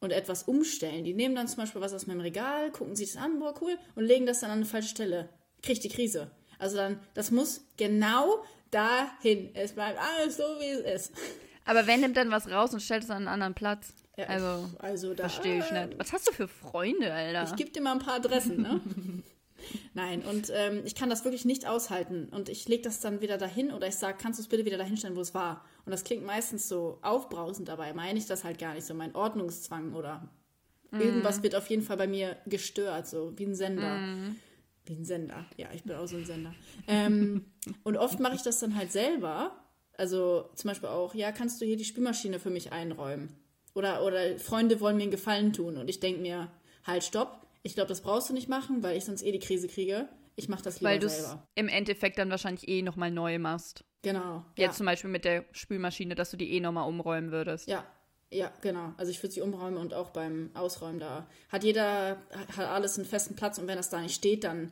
und etwas umstellen, die nehmen dann zum Beispiel was aus meinem Regal, gucken sich das an, boah, cool, und legen das dann an eine falsche Stelle. Kriegt die Krise. Also dann, das muss genau dahin. Es bleibt alles so, wie es ist. Aber wer nimmt dann was raus und stellt es an einen anderen Platz? Ja, also, also da, verstehe ich nicht. Was hast du für Freunde, Alter? Ich gebe dir mal ein paar Adressen, ne? Nein, und ähm, ich kann das wirklich nicht aushalten. Und ich lege das dann wieder dahin oder ich sage, kannst du es bitte wieder dahin stellen, wo es war? Und das klingt meistens so aufbrausend dabei. Meine ich das halt gar nicht so. Mein Ordnungszwang oder irgendwas wird auf jeden Fall bei mir gestört, so wie ein Sender. Wie ein Sender. Ja, ich bin auch so ein Sender. ähm, und oft mache ich das dann halt selber. Also zum Beispiel auch, ja, kannst du hier die Spülmaschine für mich einräumen? Oder, oder Freunde wollen mir einen Gefallen tun und ich denke mir, halt, stopp, ich glaube, das brauchst du nicht machen, weil ich sonst eh die Krise kriege. Ich mache das lieber Weil du es selber. im Endeffekt dann wahrscheinlich eh nochmal neu machst. Genau. Jetzt ja. zum Beispiel mit der Spülmaschine, dass du die eh nochmal umräumen würdest. Ja, ja, genau. Also ich würde sie umräumen und auch beim Ausräumen da hat jeder hat alles einen festen Platz und wenn das da nicht steht, dann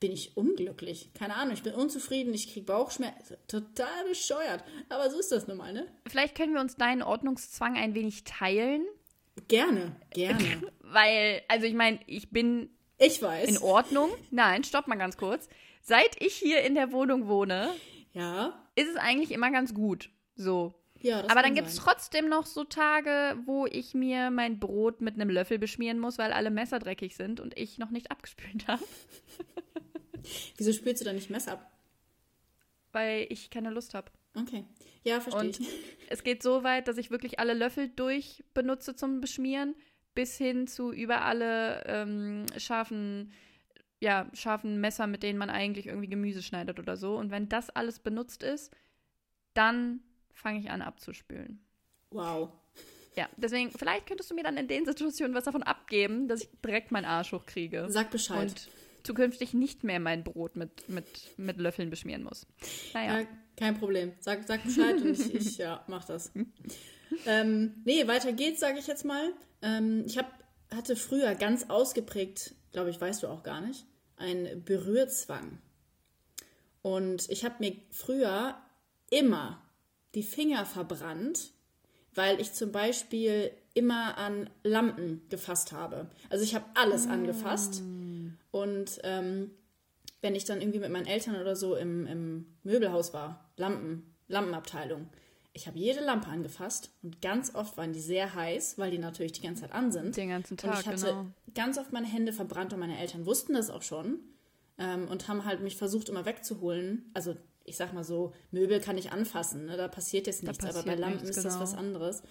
bin ich unglücklich. Keine Ahnung, ich bin unzufrieden, ich kriege Bauchschmerzen. Total bescheuert. Aber so ist das nun mal, ne? Vielleicht können wir uns deinen Ordnungszwang ein wenig teilen. Gerne, gerne. Weil, also ich meine, ich bin Ich weiß. in Ordnung. Nein, stopp mal ganz kurz. Seit ich hier in der Wohnung wohne, Ja. ist es eigentlich immer ganz gut. So. Ja, das Aber dann gibt es trotzdem noch so Tage, wo ich mir mein Brot mit einem Löffel beschmieren muss, weil alle Messer dreckig sind und ich noch nicht abgespült habe, Wieso spürst du da nicht Messer ab? weil ich keine Lust habe. Okay. Ja, verstehe Und ich. es geht so weit, dass ich wirklich alle Löffel durch benutze zum Beschmieren, bis hin zu über alle ähm, scharfen, ja, scharfen Messer, mit denen man eigentlich irgendwie Gemüse schneidet oder so. Und wenn das alles benutzt ist, dann fange ich an abzuspülen. Wow. Ja, deswegen, vielleicht könntest du mir dann in den Situationen was davon abgeben, dass ich direkt meinen Arsch hochkriege. Sag Bescheid. Und zukünftig nicht mehr mein Brot mit, mit, mit Löffeln beschmieren muss. Naja. Ja, kein Problem. Sag, sag Bescheid und ich, ich ja, mach das. ähm, nee, weiter geht's, sage ich jetzt mal. Ähm, ich hab, hatte früher ganz ausgeprägt, glaube ich, weißt du auch gar nicht, einen Berührzwang. Und ich habe mir früher immer die Finger verbrannt, weil ich zum Beispiel immer an Lampen gefasst habe. Also ich habe alles angefasst. Und ähm, wenn ich dann irgendwie mit meinen Eltern oder so im, im Möbelhaus war, Lampen, Lampenabteilung, ich habe jede Lampe angefasst und ganz oft waren die sehr heiß, weil die natürlich die ganze Zeit an sind. Den ganzen Und Tag, ich hatte genau. ganz oft meine Hände verbrannt und meine Eltern wussten das auch schon ähm, und haben halt mich versucht immer wegzuholen. Also ich sag mal so, Möbel kann ich anfassen, ne? da passiert jetzt nichts, aber bei passiert Lampen nichts, ist das genau. was anderes.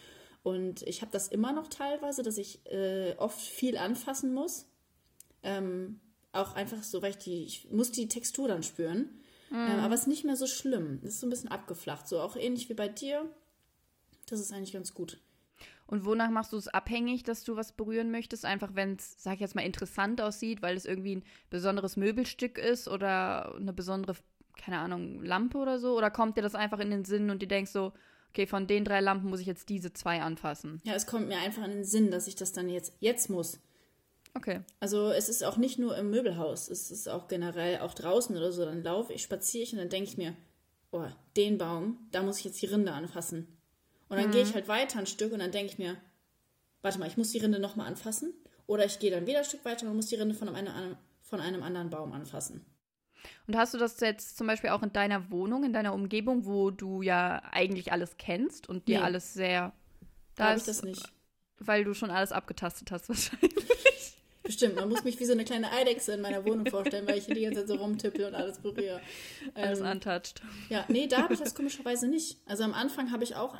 Und ich habe das immer noch teilweise, dass ich äh, oft viel anfassen muss. Ähm, auch einfach so, weil ich die, ich muss die Textur dann spüren. Mhm. Ähm, aber es ist nicht mehr so schlimm. Es ist so ein bisschen abgeflacht. So auch ähnlich wie bei dir. Das ist eigentlich ganz gut. Und wonach machst du es abhängig, dass du was berühren möchtest? Einfach, wenn es, sag ich jetzt mal, interessant aussieht, weil es irgendwie ein besonderes Möbelstück ist oder eine besondere, keine Ahnung, Lampe oder so? Oder kommt dir das einfach in den Sinn und du denkst so, okay, von den drei Lampen muss ich jetzt diese zwei anfassen? Ja, es kommt mir einfach in den Sinn, dass ich das dann jetzt, jetzt muss. Okay. Also es ist auch nicht nur im Möbelhaus, es ist auch generell auch draußen oder so. Dann laufe ich, spaziere ich und dann denke ich mir, oh, den Baum, da muss ich jetzt die Rinde anfassen. Und dann gehe ich halt weiter ein Stück und dann denke ich mir, warte mal, ich muss die Rinde nochmal anfassen. Oder ich gehe dann wieder ein Stück weiter und muss die Rinde von einem, von einem anderen Baum anfassen. Und hast du das jetzt zum Beispiel auch in deiner Wohnung, in deiner Umgebung, wo du ja eigentlich alles kennst und dir Nee. alles sehr. Da habe ich ist- das nicht. Weil du schon alles abgetastet hast, wahrscheinlich. Bestimmt, man muss mich wie so eine kleine Eidechse in meiner Wohnung vorstellen, weil ich hier die ganze Zeit so rumtippel und alles berühre. Alles Ähm, untouched. Ja, nee, da habe ich das komischerweise nicht. Also am Anfang habe ich auch,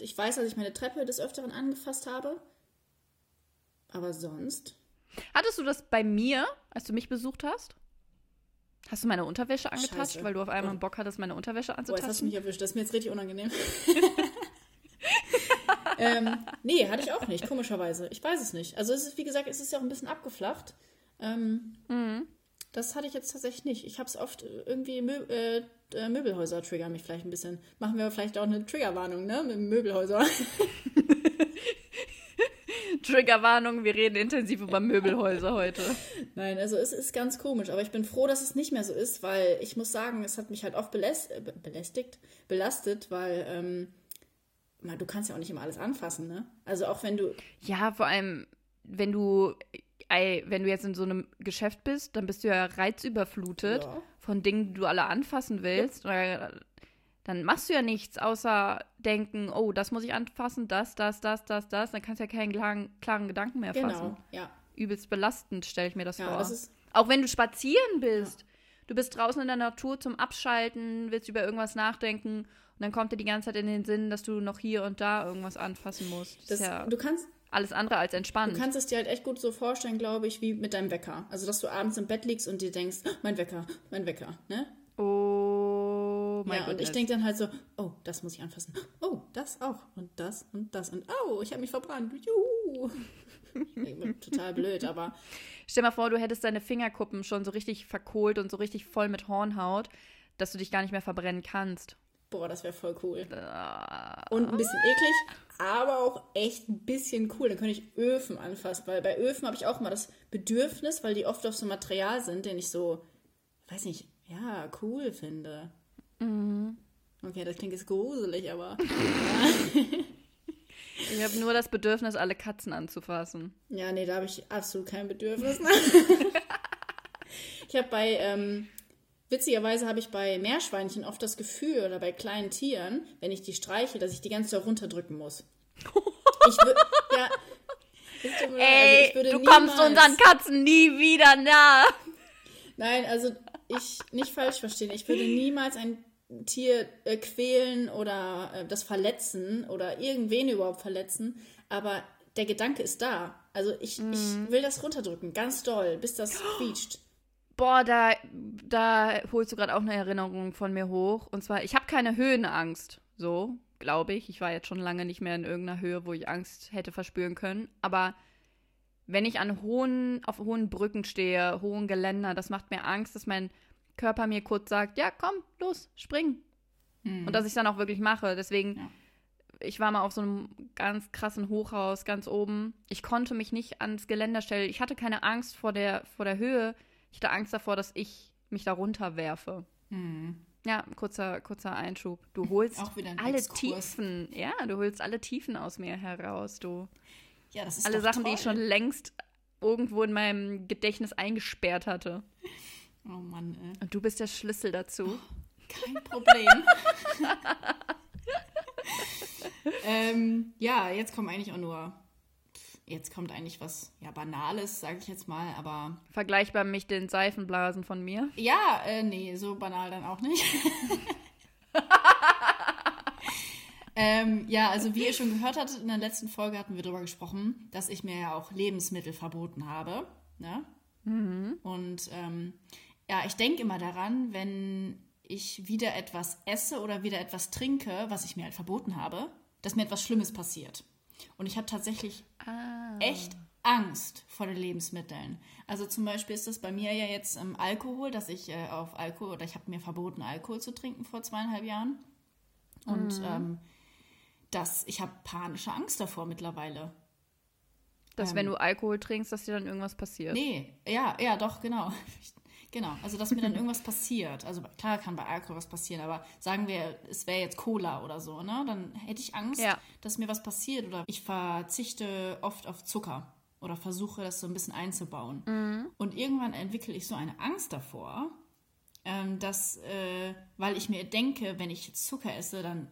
ich weiß, dass ich meine Treppe des Öfteren angefasst habe. Aber sonst? Hattest du das bei mir, als du mich besucht hast? Hast du meine Unterwäsche angetatscht, Scheiße. weil du auf einmal Oh. Bock hattest, meine Unterwäsche Boah, jetzt hast du mich erwischt. Das ist mir jetzt richtig unangenehm. ähm, nee, hatte ich auch nicht, komischerweise. Ich weiß es nicht. Also es ist, wie gesagt, es ist ja auch ein bisschen abgeflacht. Ähm, Mhm. Das hatte ich jetzt tatsächlich nicht. Ich habe es oft irgendwie, Mö äh, äh, Möbelhäuser triggern mich vielleicht ein bisschen. Machen wir vielleicht auch eine Triggerwarnung, ne? Mit Möbelhäuser. Triggerwarnung, wir reden intensiv über Möbelhäuser heute. Nein, also es ist ganz komisch, aber ich bin froh, dass es nicht mehr so ist, weil ich muss sagen, es hat mich halt oft beläst äh, be- belästigt, belastet, weil ähm, du kannst ja auch nicht immer alles anfassen, ne? Also auch wenn du, Ja, vor allem, wenn du, ey, wenn du jetzt in so einem Geschäft bist, dann bist du ja reizüberflutet Ja. von Dingen, die du alle anfassen willst. Oder, dann machst du ja nichts, außer denken, oh, das muss ich anfassen, das, das, das, das, das. Dann kannst du ja keinen klaren, klaren Gedanken mehr fassen. genau, ja, Übelst belastend, stelle ich mir das ja, vor. das Auch wenn du spazieren bist. Du bist draußen in der Natur zum Abschalten, willst über irgendwas nachdenken und dann kommt dir die ganze Zeit in den Sinn, dass du noch hier und da irgendwas anfassen musst. Das, das, ja du kannst, alles andere als du entspannt. kannst es dir halt echt gut so vorstellen, glaube ich, wie mit deinem Wecker. Also dass du abends im Bett liegst und dir denkst, "Ah, mein Wecker, mein Wecker, ne? Oh mein ja, Gott. und ich denke dann halt so, oh, das muss ich anfassen. Oh, das auch. Und das und das. Und oh, ich habe mich verbrannt. Juhu. Ich bin total blöd, aber Stell mal vor, du hättest deine Fingerkuppen schon so richtig verkohlt und so richtig voll mit Hornhaut, dass du dich gar nicht mehr verbrennen kannst. boah, das wäre voll cool. Äh, Und ein bisschen eklig, aber auch echt ein bisschen cool. Dann könnte ich Öfen anfassen, weil bei Öfen habe ich auch mal das Bedürfnis, weil die oft auf so Material sind, den ich so, weiß nicht, ja, cool finde. Okay, das klingt jetzt gruselig, aber Ich habe nur das Bedürfnis, alle Katzen anzufassen. Ja, nee, da habe ich absolut kein Bedürfnis. ich habe bei, ähm, witzigerweise habe ich bei Meerschweinchen oft das Gefühl, oder bei kleinen Tieren, wenn ich die streiche, dass ich die ganze Zeit runterdrücken muss. Ich würde, ja. also Ey, würde du kommst unseren Katzen nie wieder nah. Nein, also ich, nicht falsch verstehen, ich würde niemals ein Tier äh, quälen oder äh, das verletzen oder irgendwen überhaupt verletzen, aber der Gedanke ist da. Also ich, ich will das runterdrücken, ganz doll, bis das quietscht. Boah, da, da holst du gerade auch eine Erinnerung von mir hoch. Und zwar, ich habe keine Höhenangst. So. glaube ich. Ich war jetzt schon lange nicht mehr in irgendeiner Höhe, wo ich Angst hätte verspüren können. Aber wenn ich an hohen, auf hohen Brücken stehe, hohen Geländer, das macht mir Angst, dass mein Körper mir kurz sagt, ja, komm, los, spring. Mhm. Und dass ich es dann auch wirklich mache. Deswegen, Ja. ich war mal auf so einem ganz krassen Hochhaus, ganz oben. Ich konnte mich nicht ans Geländer stellen. Ich hatte keine Angst vor der, vor der Höhe. Ich hatte Angst davor, dass ich mich da runterwerfe. Mhm. Ja, kurzer, kurzer Einschub. Du holst ein alle Exkurs. Tiefen. Ja, du holst alle Tiefen aus mir heraus, du. Ja, das ist alle Sachen, toll. die ich schon längst irgendwo in meinem Gedächtnis eingesperrt hatte. Oh Mann, ey. Und du bist der Schlüssel dazu. Kein Problem. ähm, ja, jetzt kommt eigentlich auch nur. Jetzt kommt eigentlich was ja Banales, sage ich jetzt mal, aber Vergleichbar mit den Seifenblasen von mir. ja, äh, nee, so banal dann auch nicht. ähm, ja, also wie ihr schon gehört hattet, in der letzten Folge hatten wir darüber gesprochen, dass ich mir ja auch Lebensmittel verboten habe. Ne? Und ähm, ja, ich denke immer daran, wenn ich wieder etwas esse oder wieder etwas trinke, was ich mir halt verboten habe, dass mir etwas Schlimmes passiert. Und ich habe tatsächlich Ah. echt Angst vor den Lebensmitteln. Also zum Beispiel ist das bei mir ja jetzt ähm, Alkohol, dass ich äh, auf Alkohol oder ich habe mir verboten, Alkohol zu trinken vor zweieinhalb Jahren. Und ähm, das, ich habe panische Angst davor mittlerweile. Dass wenn du Alkohol trinkst, dass dir dann irgendwas passiert. Nee, ja, ja, doch, genau. Genau, also dass mir dann irgendwas passiert. Also klar kann bei Alkohol was passieren, aber sagen wir, es wäre jetzt Cola oder so, ne? Dann hätte ich Angst, Ja. dass mir was passiert oder ich verzichte oft auf Zucker oder versuche das so ein bisschen einzubauen. Und irgendwann entwickle ich so eine Angst davor, ähm, dass, äh, weil ich mir denke, wenn ich Zucker esse, dann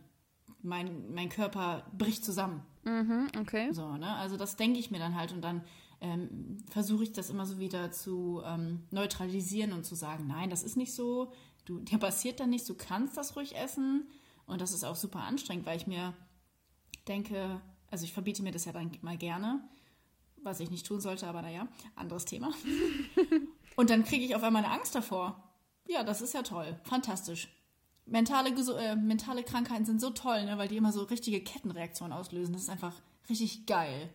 mein, mein Körper bricht zusammen. Mhm, okay. So, ne? Also das denke ich mir dann halt und dann ähm, versuche ich das immer so wieder zu ähm, neutralisieren und zu sagen, nein, das ist nicht so, du, dir passiert dann nichts, du kannst das ruhig essen und das ist auch super anstrengend, weil ich mir denke, also ich verbiete mir das ja dann mal gerne, was ich nicht tun sollte, aber naja, anderes Thema. und dann kriege ich auf einmal eine Angst davor. Ja, das ist ja toll, fantastisch. Mentale, äh, mentale Krankheiten sind so toll, ne, weil die immer so richtige Kettenreaktionen auslösen. Das ist einfach richtig geil.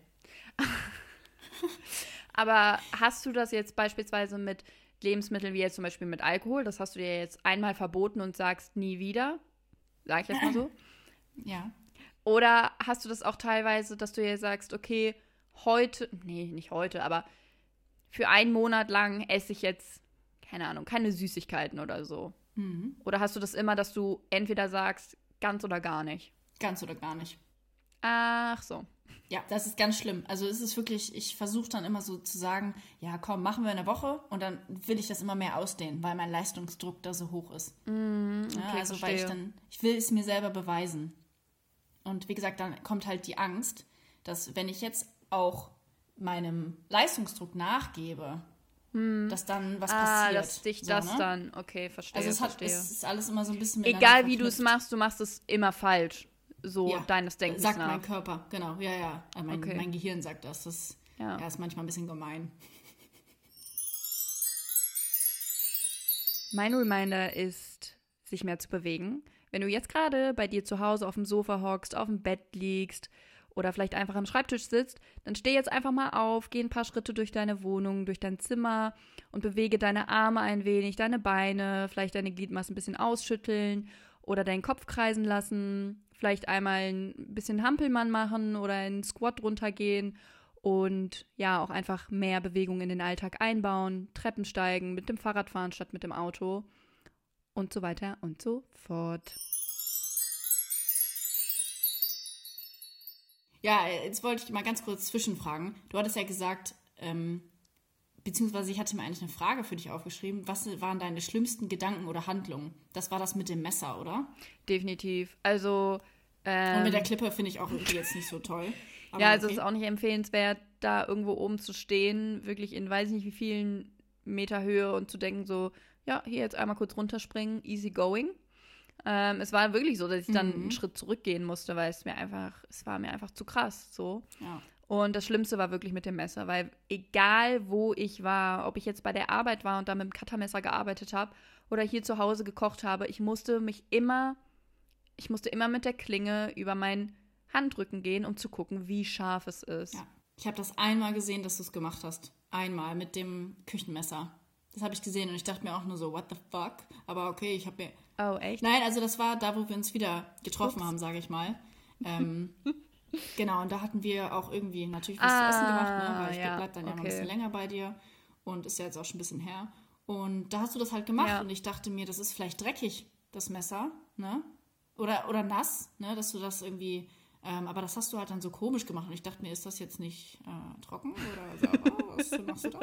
Aber hast du das jetzt beispielsweise mit Lebensmitteln wie jetzt zum Beispiel mit Alkohol? Das hast du dir jetzt einmal verboten und sagst nie wieder? Sag ich jetzt mal so. Ja. Oder hast du das auch teilweise, dass du dir sagst, okay, heute, nee, nicht heute, aber für einen Monat lang esse ich jetzt, keine Ahnung, keine Süßigkeiten oder so? Oder hast du das immer, dass du entweder sagst, ganz oder gar nicht? Ganz oder gar nicht. Ach so. Ja, das ist ganz schlimm. Also es ist wirklich, ich versuche dann immer so zu sagen, ja komm, machen wir eine Woche und dann will ich das immer mehr ausdehnen, weil mein Leistungsdruck da so hoch ist. ja, okay, also weil ich verstehe. dann, ich will es mir selber beweisen. Und wie gesagt, dann kommt halt die Angst, dass wenn ich jetzt auch meinem Leistungsdruck nachgebe, dass dann was Ah, passiert. dass dich So, das ne? dann, okay, verstehe, Also es, hat, verstehe. es ist alles immer so ein bisschen Egal wie du es machst, du machst es immer falsch. So Ja, deines Denkens Sagt nach. mein Körper, genau. Ja, ja. Äh, Mein, Okay. mein Gehirn sagt das. Das Ja. ja. ist manchmal ein bisschen gemein. Mein Reminder ist, sich mehr zu bewegen. Wenn du jetzt gerade bei dir zu Hause auf dem Sofa hockst, auf dem Bett liegst oder vielleicht einfach am Schreibtisch sitzt, dann steh jetzt einfach mal auf, geh ein paar Schritte durch deine Wohnung, durch dein Zimmer und bewege deine Arme ein wenig, deine Beine, vielleicht deine Gliedmaßen ein bisschen ausschütteln oder deinen Kopf kreisen lassen, vielleicht einmal ein bisschen Hampelmann machen oder einen Squat runtergehen und ja, auch einfach mehr Bewegung in den Alltag einbauen, Treppen steigen, mit dem Fahrrad fahren statt mit dem Auto und so weiter und so fort. Ja, jetzt wollte ich mal ganz kurz zwischenfragen. Du hattest ja gesagt, ähm, beziehungsweise ich hatte mir eigentlich eine Frage für dich aufgeschrieben. Was waren deine schlimmsten Gedanken oder Handlungen? Das war das mit dem Messer, oder? Definitiv. Also, ähm, Und mit der Klippe finde ich auch irgendwie jetzt nicht so toll. Ja, also okay. es ist auch nicht empfehlenswert, da irgendwo oben zu stehen, wirklich in weiß ich nicht wie vielen Meter Höhe und zu denken so, ja, hier jetzt einmal kurz runterspringen, easy going. Ähm, es war wirklich so, dass ich dann einen Schritt zurückgehen musste, weil es mir einfach, es war mir einfach zu krass so. Ja. Und das Schlimmste war wirklich mit dem Messer, weil egal wo ich war, ob ich jetzt bei der Arbeit war und da mit dem Cuttermesser gearbeitet habe oder hier zu Hause gekocht habe, ich musste mich immer ich musste immer mit der Klinge über meinen Handrücken gehen, um zu gucken, wie scharf es ist. Ja. Ich habe das einmal gesehen, dass du es gemacht hast. Einmal mit dem Küchenmesser. Das habe ich gesehen und ich dachte mir auch nur so, what the fuck? Aber okay, ich habe mir. Oh, echt? Nein, also das war da, wo wir uns wieder getroffen Ups. haben, sage ich mal. Ähm, genau, und da hatten wir auch irgendwie natürlich was Ah, zu essen gemacht, ne? weil ich ja, bleib dann ja noch ein okay. bisschen länger bei dir und ist ja jetzt auch schon ein bisschen her. Und da hast du das halt gemacht Ja. und ich dachte mir, das ist vielleicht dreckig, das Messer, ne? Oder, oder nass, ne? Dass du das irgendwie, ähm, aber das hast du halt dann so komisch gemacht und ich dachte mir, ist das jetzt nicht äh, trocken oder sauber? Was machst du da?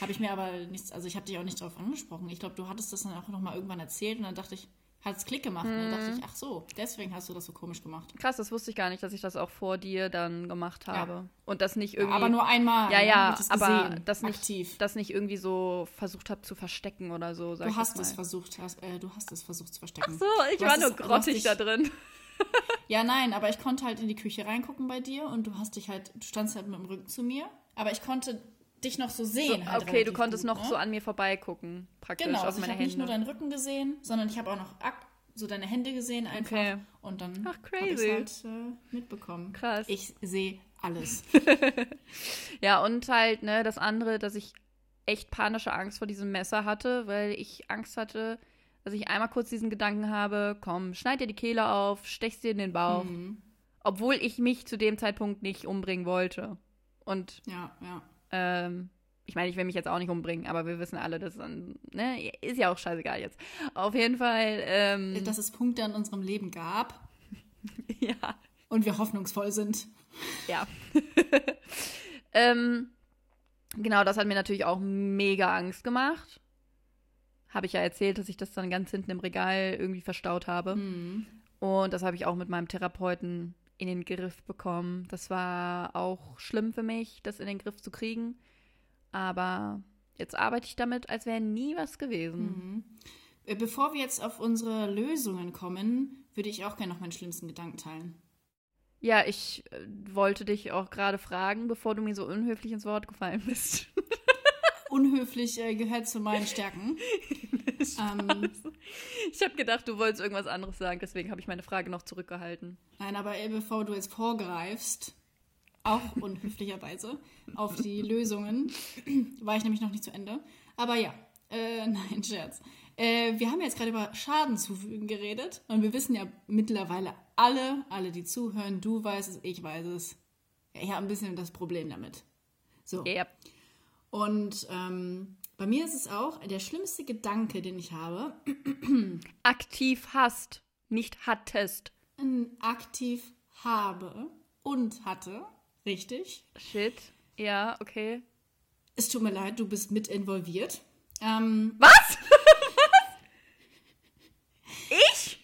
Habe ich mir aber nichts, also ich habe dich auch nicht darauf angesprochen. Ich glaube, du hattest das dann auch nochmal irgendwann erzählt und dann dachte ich, hat es Klick gemacht. Und dann dachte Mhm. ich, ach so, deswegen hast du das so komisch gemacht. Krass, das wusste ich gar nicht, dass ich das auch vor dir dann gemacht habe. Und das nicht irgendwie. aber nur einmal. Ja, ne, ja, das aber gesehen, das nicht, aktiv. das nicht irgendwie so versucht habe zu verstecken oder so. Du hast es versucht, hast, äh, du hast es versucht zu verstecken. So, ich Du war nur grottig da drin. Ja, nein, aber ich konnte halt in die Küche reingucken bei dir und du hast dich halt, du standst halt mit dem Rücken zu mir, aber ich konnte dich noch so So, sehen. halt okay, du konntest gut, noch ne? so an mir vorbeigucken, praktisch Genau, also ich habe nicht nur deinen Rücken gesehen, sondern ich habe auch noch so deine Hände gesehen einfach. Okay. Und dann Ach, habe ich halt äh, mitbekommen. Krass. Ich sehe alles. Ja, und halt, ne, das andere, dass ich echt panische Angst vor diesem Messer hatte, weil ich Angst hatte, dass ich einmal kurz diesen Gedanken habe, komm, schneid dir die Kehle auf, stechst dir in den Bauch. Mhm. Obwohl ich mich zu dem Zeitpunkt nicht umbringen wollte. Und Ja, ja. Ähm, ich meine, ich will mich jetzt auch nicht umbringen, aber wir wissen alle, dass dann, ne, ist ja auch scheißegal jetzt. Auf jeden Fall, ähm, Dass es Punkte in unserem Leben gab ja. und wir hoffnungsvoll sind. Ja. ähm, genau, das hat mir natürlich auch mega Angst gemacht. Habe ich ja erzählt, dass ich das dann ganz hinten im Regal irgendwie verstaut habe. Mhm. Und das habe ich auch mit meinem Therapeuten in den Griff bekommen. Das war auch schlimm für mich, das in den Griff zu kriegen. Aber jetzt arbeite ich damit, als wäre nie was gewesen. Äh, Bevor wir jetzt auf unsere Lösungen kommen, würde ich auch gerne noch meinen schlimmsten Gedanken teilen. Ja, ich äh, wollte dich auch gerade fragen, bevor du mir so unhöflich ins Wort gefallen bist. Unhöflich äh, gehört zu meinen Stärken. ähm, Ich habe gedacht, du wolltest irgendwas anderes sagen, deswegen habe ich meine Frage noch zurückgehalten. nein, aber bevor du jetzt vorgreifst, auch unhöflicherweise, auf die Lösungen, war ich nämlich noch nicht zu Ende. Aber ja, äh, nein, Scherz. Äh, wir haben jetzt gerade über Schaden zufügen geredet und wir wissen ja mittlerweile alle, alle, die zuhören, du weißt es, ich weiß es. Ja, ich habe ein bisschen das Problem damit. So. Ja. Und ähm, bei mir ist es auch der schlimmste Gedanke, den ich habe, Aktiv hast, nicht hattest. aktiv habe und hatte. Richtig. Shit. Ja, okay. Es tut mir leid, du bist mit involviert. Ähm, Was? ich?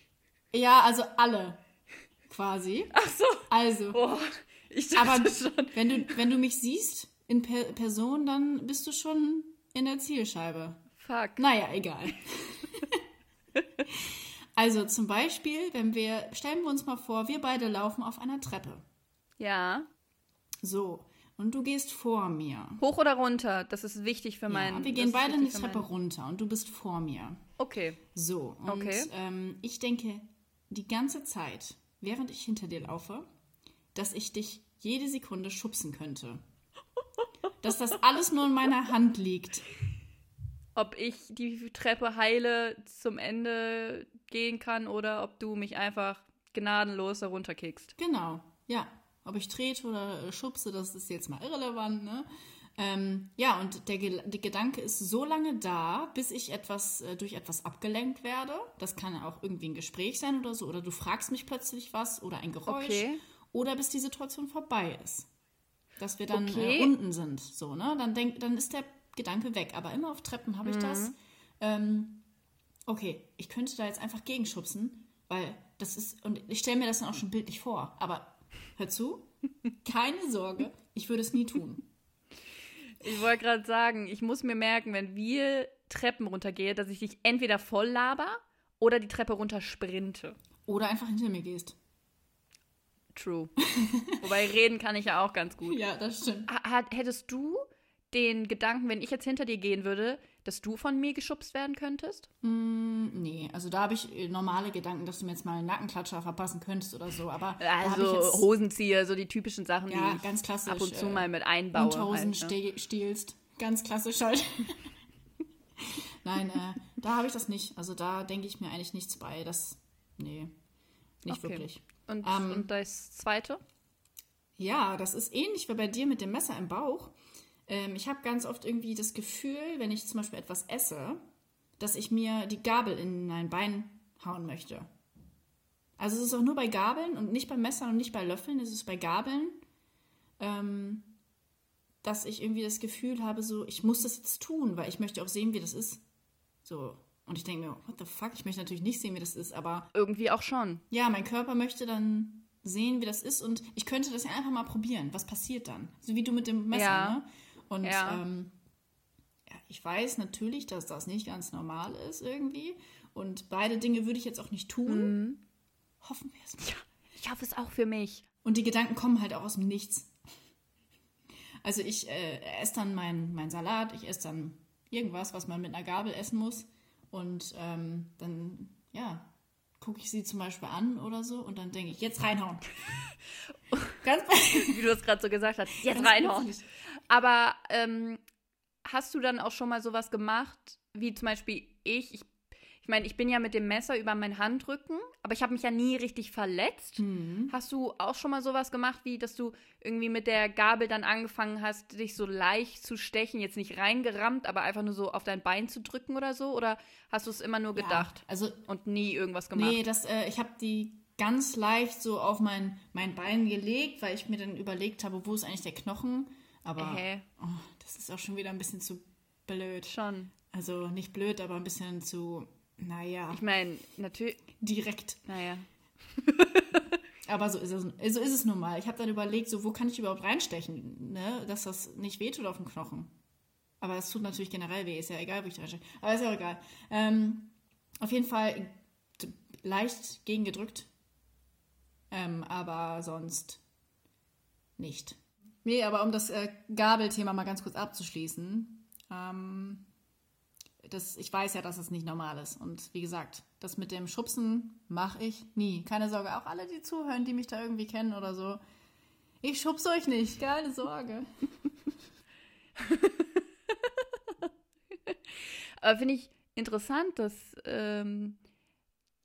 ja, also alle quasi. Ach so. Also, Oh, ich dachte aber schon. wenn du, wenn du mich siehst in per Person, dann bist du schon in der Zielscheibe. Fuck. Naja, egal. also zum Beispiel, wenn wir, stellen wir uns mal vor, wir beide laufen auf einer Treppe. Ja. So, und du gehst vor mir. Hoch oder runter? Das ist wichtig für meinen. ja, wir gehen beide für Treppe meinen- runter und du bist vor mir. Okay. So, und Okay. ähm, ich denke die ganze Zeit, während ich hinter dir laufe, dass ich dich jede Sekunde schubsen könnte. Dass das alles nur in meiner Hand liegt. Ob ich die Treppe heile zum Ende gehen kann oder ob du mich einfach gnadenlos herunterkickst. Genau, ja. Ob ich trete oder schubse, das ist jetzt mal irrelevant, ne? Ähm, ja, und der, Gel- der Gedanke ist so lange da, bis ich etwas äh, durch etwas abgelenkt werde. Das kann auch irgendwie ein Gespräch sein oder so. Oder du fragst mich plötzlich was oder ein Geräusch. Okay. Oder bis die Situation vorbei ist. Dass wir dann Okay. äh, unten sind. So, ne? Dann, denk, dann ist der Gedanke weg. Aber immer auf Treppen habe ich Mhm. das. Ähm, okay, ich könnte da jetzt einfach gegenschubsen, weil das ist, und ich stelle mir das dann auch schon bildlich vor. Aber hör zu, keine Sorge, ich würde es nie tun. Ich wollte gerade sagen, ich muss mir merken, wenn wir Treppen runtergehen, dass ich dich entweder voll laber oder die Treppe runter sprinte. Oder einfach hinter mir gehst. True. Wobei reden kann ich ja auch ganz gut. Ja, das stimmt. Ha- hat- Hättest du den Gedanken, wenn ich jetzt hinter dir gehen würde, dass du von mir geschubst werden könntest? Mm, nee, also da habe ich äh, normale Gedanken, dass du mir jetzt mal einen Nackenklatscher verpassen könntest oder so. Aber also jetzt, Hosenzieher, so die typischen Sachen, ja, die ich ganz klassisch, ab und zu mal mit einbaue. Unterhosen halt, ne? stiehlst. Ganz klassisch halt. Nein, äh, da habe ich das nicht. Also da denke ich mir eigentlich nichts bei. Das, nee, nicht okay. wirklich. Und, ähm, und das Zweite? Ja, das ist ähnlich wie bei dir mit dem Messer im Bauch. Ähm, ich habe ganz oft irgendwie das Gefühl, wenn ich zum Beispiel etwas esse, dass ich mir die Gabel in mein Bein hauen möchte. Also es ist auch nur bei Gabeln und nicht beim Messer und nicht bei Löffeln, es ist bei Gabeln, ähm, dass ich irgendwie das Gefühl habe, so, ich muss das jetzt tun, weil ich möchte auch sehen, wie das ist. So. Und ich denke mir, what the fuck, ich möchte natürlich nicht sehen, wie das ist, aber. Irgendwie auch schon. Ja, mein Körper möchte dann sehen, wie das ist und ich könnte das ja einfach mal probieren. Was passiert dann? So wie du mit dem Messer, ja. ne? Und ja. Ähm, ja, ich weiß natürlich, dass das nicht ganz normal ist irgendwie. Und beide Dinge würde ich jetzt auch nicht tun. Mhm. Hoffen wir es. Ja, ich hoffe es auch für mich. Und die Gedanken kommen halt auch aus dem Nichts. Also ich äh, esse dann meinen mein Salat, ich esse dann irgendwas, was man mit einer Gabel essen muss. Und ähm, dann, ja, gucke ich sie zum Beispiel an oder so und dann denke ich, jetzt reinhauen. Ganz Wie du es gerade so gesagt hast, jetzt reinhauen. Plötzlich. Aber ähm, hast du dann auch schon mal sowas gemacht, wie zum Beispiel? Ich, ich meine, ich bin ja mit dem Messer über meinen Handrücken, aber ich habe mich ja nie richtig verletzt. Mhm. Hast du auch schon mal sowas gemacht, wie dass du irgendwie mit der Gabel dann angefangen hast, dich so leicht zu stechen, jetzt nicht reingerammt, aber einfach nur so auf dein Bein zu drücken oder so? Oder hast du es immer nur gedacht ja, also, und nie irgendwas gemacht? Nee, das, äh, ich habe die ganz leicht so auf mein, mein Bein gelegt, weil ich mir dann überlegt habe, wo ist eigentlich der Knochen? Aber äh. oh, das ist auch schon wieder ein bisschen zu blöd. Schon. Also nicht blöd, aber ein bisschen zu, naja. Ich meine, natürlich. Direkt. Naja. aber so ist es, so ist es nun mal. Ich habe dann überlegt, so wo kann ich überhaupt reinstechen, ne? dass das nicht wehtut auf dem Knochen. Aber es tut natürlich generell weh, ist ja egal, wo ich reinsteche. Aber ist ja auch egal. Ähm, auf jeden Fall leicht gegengedrückt. Ähm, aber sonst nicht. Nee, aber um das äh, Gabelthema mal ganz kurz abzuschließen. Ähm, das, ich weiß ja, dass es nicht normal ist. Und wie gesagt, das mit dem Schubsen mache ich nie. Keine Sorge, auch alle, die zuhören, die mich da irgendwie kennen oder so. Ich schubse euch nicht, keine Sorge. Aber finde ich interessant, dass ähm,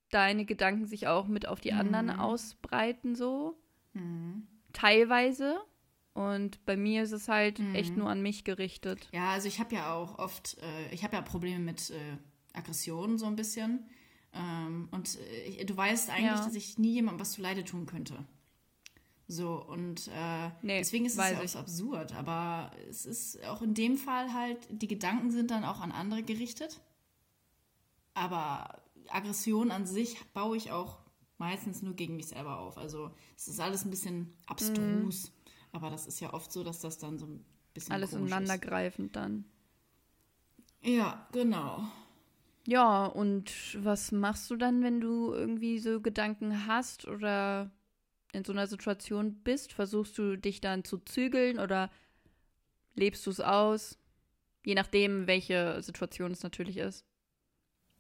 deine Gedanken sich auch mit auf die mhm. anderen ausbreiten, so. Mhm. Teilweise. Und bei mir ist es halt mhm. echt nur an mich gerichtet. Ja, also ich habe ja auch oft, äh, ich habe ja Probleme mit äh, Aggressionen so ein bisschen. Ähm, und äh, du weißt eigentlich, ja. dass ich nie jemandem was zu Leide tun könnte. So, und äh, nee, deswegen ist es ja auch so absurd. Aber es ist auch in dem Fall halt, die Gedanken sind dann auch an andere gerichtet. Aber Aggression an sich baue ich auch meistens nur gegen mich selber auf. Also es ist alles ein bisschen abstrus. Mhm. Aber das ist ja oft so, dass das dann so ein bisschen. Alles ineinandergreifend dann. Ja, genau. Ja, und was machst du dann, wenn du irgendwie so Gedanken hast oder in so einer Situation bist? Versuchst du dich dann zu zügeln oder lebst du es aus? Je nachdem, welche Situation es natürlich ist.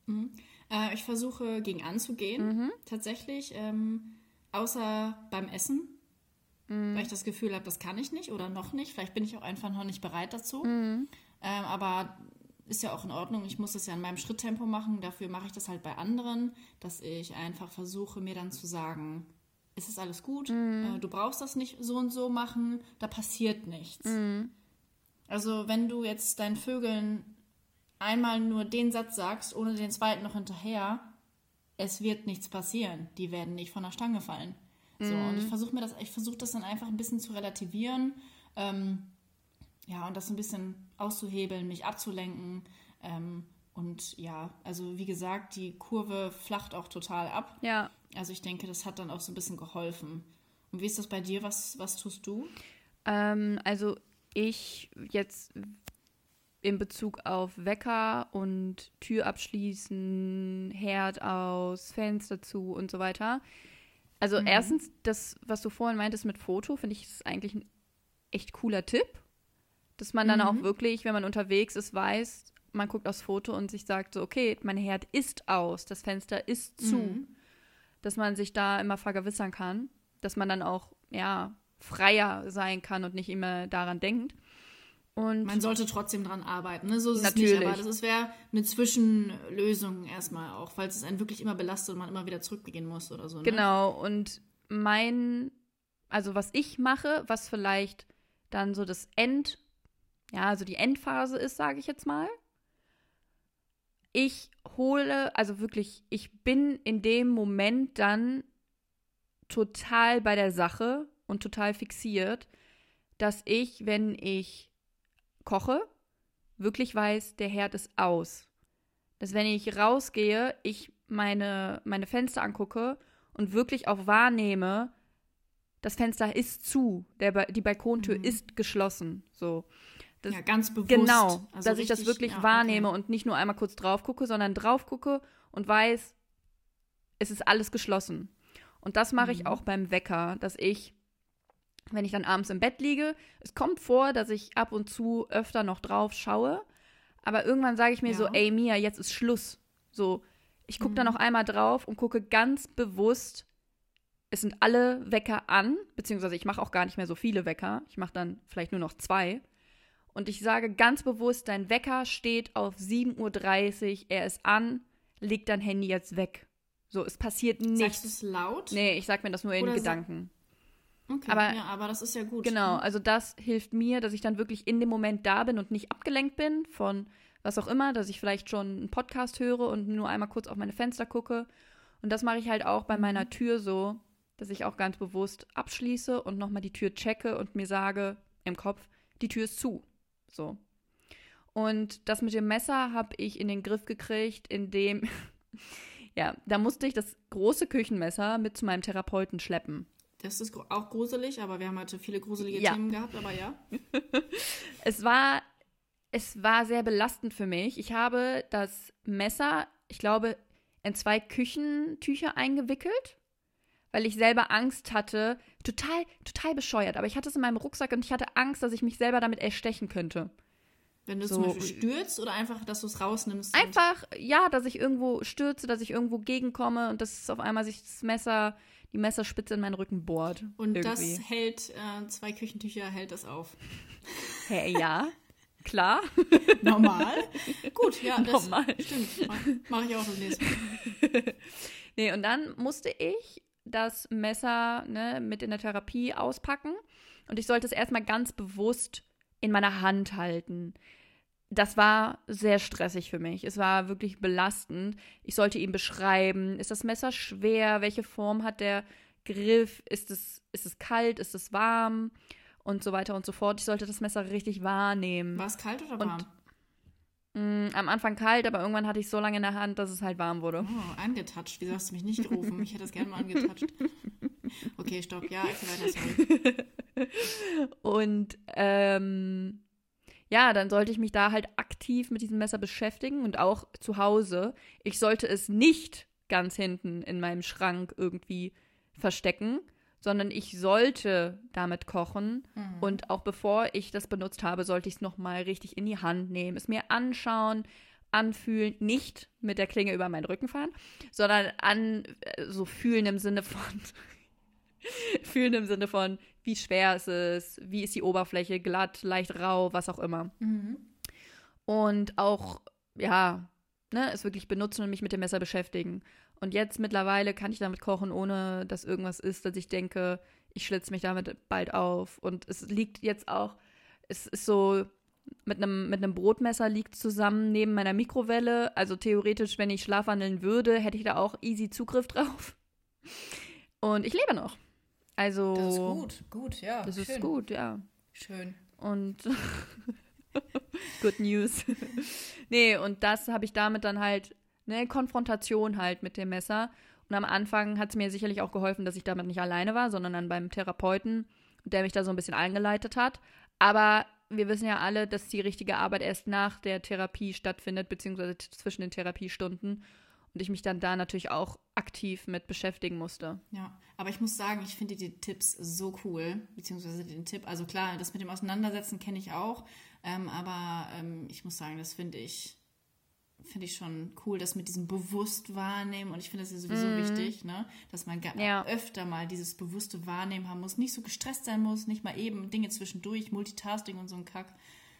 Mhm. Äh, ich versuche gegen anzugehen, mhm. tatsächlich. Ähm, außer beim Essen mhm. weil ich das Gefühl habe, das kann ich nicht oder noch nicht. Vielleicht bin ich auch einfach noch nicht bereit dazu. Mhm. Ähm, aber ist ja auch in Ordnung. Ich muss das ja in meinem Schritttempo machen. Dafür mache ich das halt bei anderen, dass ich einfach versuche, mir dann zu sagen, ist es alles gut? Mhm. Äh, du brauchst das nicht so und so machen. Da passiert nichts. Mhm. Also wenn du jetzt deinen Vögeln einmal nur den Satz sagst, ohne den zweiten noch hinterher, es wird nichts passieren. Die werden nicht von der Stange fallen. So, mhm. und ich versuche mir das, ich versuche das dann einfach ein bisschen zu relativieren. Ähm, ja, und das ein bisschen auszuhebeln, mich abzulenken. Ähm, und ja, also wie gesagt, die Kurve flacht auch total ab. Ja. Also ich denke, das hat dann auch so ein bisschen geholfen. Und wie ist das bei dir? Was, was tust du? Ähm, also ich jetzt in Bezug auf Wecker und Tür abschließen, Herd aus, Fenster zu und so weiter. Also mhm. erstens, das, was du vorhin meintest mit Foto, finde ich, ist eigentlich ein echt cooler Tipp. Dass man dann Mhm. auch wirklich, wenn man unterwegs ist, weiß, man guckt aufs Foto und sich sagt so, okay, mein Herd ist aus, das Fenster ist zu. Mhm. Dass man sich da immer vergewissern kann, dass man dann auch, ja, freier sein kann und nicht immer daran denkt. Und Man sollte trotzdem dran arbeiten, ne? So ist es Natürlich. nicht, aber das wäre eine Zwischenlösung erstmal auch, falls es einen wirklich immer belastet und man immer wieder zurückgehen muss oder so. Ne? Genau, und mein, also was ich mache, was vielleicht dann so das End, ja, also die Endphase ist, sage ich jetzt mal. Ich hole, also wirklich, ich bin in dem Moment dann total bei der Sache und total fixiert, dass ich, wenn ich koche, wirklich weiß, der Herd ist aus. Dass wenn ich rausgehe, ich meine, meine Fenster angucke und wirklich auch wahrnehme, das Fenster ist zu, der, Ba- die Balkontür Mhm. ist geschlossen. So. Das, Ja, ganz bewusst. genau, Also dass ich das richtig- wirklich ja, wahrnehme okay. und nicht nur einmal kurz drauf gucke, sondern drauf gucke und weiß, es ist alles geschlossen. Und das mache ich Mhm. auch beim Wecker, dass ich, wenn ich dann abends im Bett liege, es kommt vor, dass ich ab und zu öfter noch drauf schaue, aber irgendwann sage ich mir Ja. so, ey Mia, jetzt ist Schluss. So, ich gucke da Mhm. noch einmal drauf und gucke ganz bewusst, es sind alle Wecker an, beziehungsweise ich mache auch gar nicht mehr so viele Wecker. Ich mache dann vielleicht nur noch zwei. Und ich sage ganz bewusst, dein Wecker steht auf 7.30 Uhr, er ist an, leg dein Handy jetzt weg. So, es passiert Sagst nichts. du es laut? Nee, ich sag mir das nur in Oder Gedanken. Okay, aber- ja, aber das ist ja gut. Genau, ne? also das hilft mir, dass ich dann wirklich in dem Moment da bin und nicht abgelenkt bin von was auch immer, dass ich vielleicht schon einen Podcast höre und nur einmal kurz auf meine Fenster gucke. Und das mache ich halt auch bei meiner Tür so, dass ich auch ganz bewusst abschließe und nochmal die Tür checke und mir sage im Kopf, die Tür ist zu. So. Und das mit dem Messer habe ich in den Griff gekriegt, indem, ja, da musste ich das große Küchenmesser mit zu meinem Therapeuten schleppen. Das ist auch gruselig, aber wir haben heute viele gruselige Ja. Themen gehabt, aber ja. Es war, es war sehr belastend für mich. Ich habe das Messer, ich glaube, in zwei Küchentücher eingewickelt, weil ich selber Angst hatte. Total, total bescheuert. Aber ich hatte es in meinem Rucksack und ich hatte Angst, dass ich mich selber damit erstechen könnte. Wenn du So. zum Beispiel stürzt oder einfach, dass du es rausnimmst. Einfach, ja, dass ich irgendwo stürze, dass ich irgendwo gegenkomme und dass auf einmal sich das Messer, die Messerspitze in meinen Rücken bohrt. Und irgendwie. das hält, äh, zwei Küchentücher hält das auf. Hä, ja, klar. Normal? Gut, ja, das Normal. stimmt. Mache mach ich auch Mal. Nee, und dann musste ich das Messer ne, mit in der Therapie auspacken und ich sollte es erstmal ganz bewusst in meiner Hand halten. Das war sehr stressig für mich. Es war wirklich belastend. Ich sollte ihm beschreiben, ist das Messer schwer? Welche Form hat der Griff? Ist es, ist es kalt? Ist es warm? Und so weiter und so fort. Ich sollte das Messer richtig wahrnehmen. War es kalt oder Und- warm? Mm, am Anfang kalt, aber irgendwann hatte ich es so lange in der Hand, dass es halt warm wurde. Oh, angetatscht. Wieso hast du mich nicht gerufen? Ich hätte das gerne mal angetatscht. Okay, stopp. Ja, ich weiter, sorry. Und ähm, ja, dann sollte ich mich da halt aktiv mit diesem Messer beschäftigen und auch zu Hause. Ich sollte es nicht ganz hinten in meinem Schrank irgendwie verstecken, sondern ich sollte damit kochen. Mhm. Und auch bevor ich das benutzt habe, sollte ich es nochmal richtig in die Hand nehmen, es mir anschauen, anfühlen, nicht mit der Klinge über meinen Rücken fahren, sondern an äh, so fühlen im Sinne von fühlen im Sinne von wie schwer ist es, wie ist die Oberfläche, glatt, leicht rau, was auch immer. Mhm. Und auch ja, ne, es wirklich benutzen und mich mit dem Messer beschäftigen. Und jetzt mittlerweile kann ich damit kochen, ohne dass irgendwas ist, dass ich denke, ich schlitze mich damit bald auf. Und es liegt jetzt auch, es ist so, mit einem, mit einem Brotmesser liegt zusammen neben meiner Mikrowelle. Also theoretisch, wenn ich schlafwandeln würde, hätte ich da auch easy Zugriff drauf. Und ich lebe noch. Also. Das ist gut, gut, ja. Das ist schön. gut, ja. Schön. Und good news. nee, und das habe ich damit dann halt, ne, Konfrontation halt mit dem Messer. Und am Anfang hat es mir sicherlich auch geholfen, dass ich damit nicht alleine war, sondern dann beim Therapeuten, der mich da so ein bisschen eingeleitet hat. Aber wir wissen ja alle, dass die richtige Arbeit erst nach der Therapie stattfindet, beziehungsweise zwischen den Therapiestunden. Und ich mich dann da natürlich auch aktiv mit beschäftigen musste. Ja, aber ich muss sagen, ich finde die Tipps so cool, beziehungsweise den Tipp, also klar, das mit dem Auseinandersetzen kenne ich auch, ähm, aber ähm, ich muss sagen, das finde ich, finde ich schon cool, das mit diesem bewusst wahrnehmen und ich finde das ja sowieso Mhm. wichtig, ne, dass man Ja. öfter mal dieses bewusste Wahrnehmen haben muss, nicht so gestresst sein muss, nicht mal eben Dinge zwischendurch, Multitasking und so ein Kack,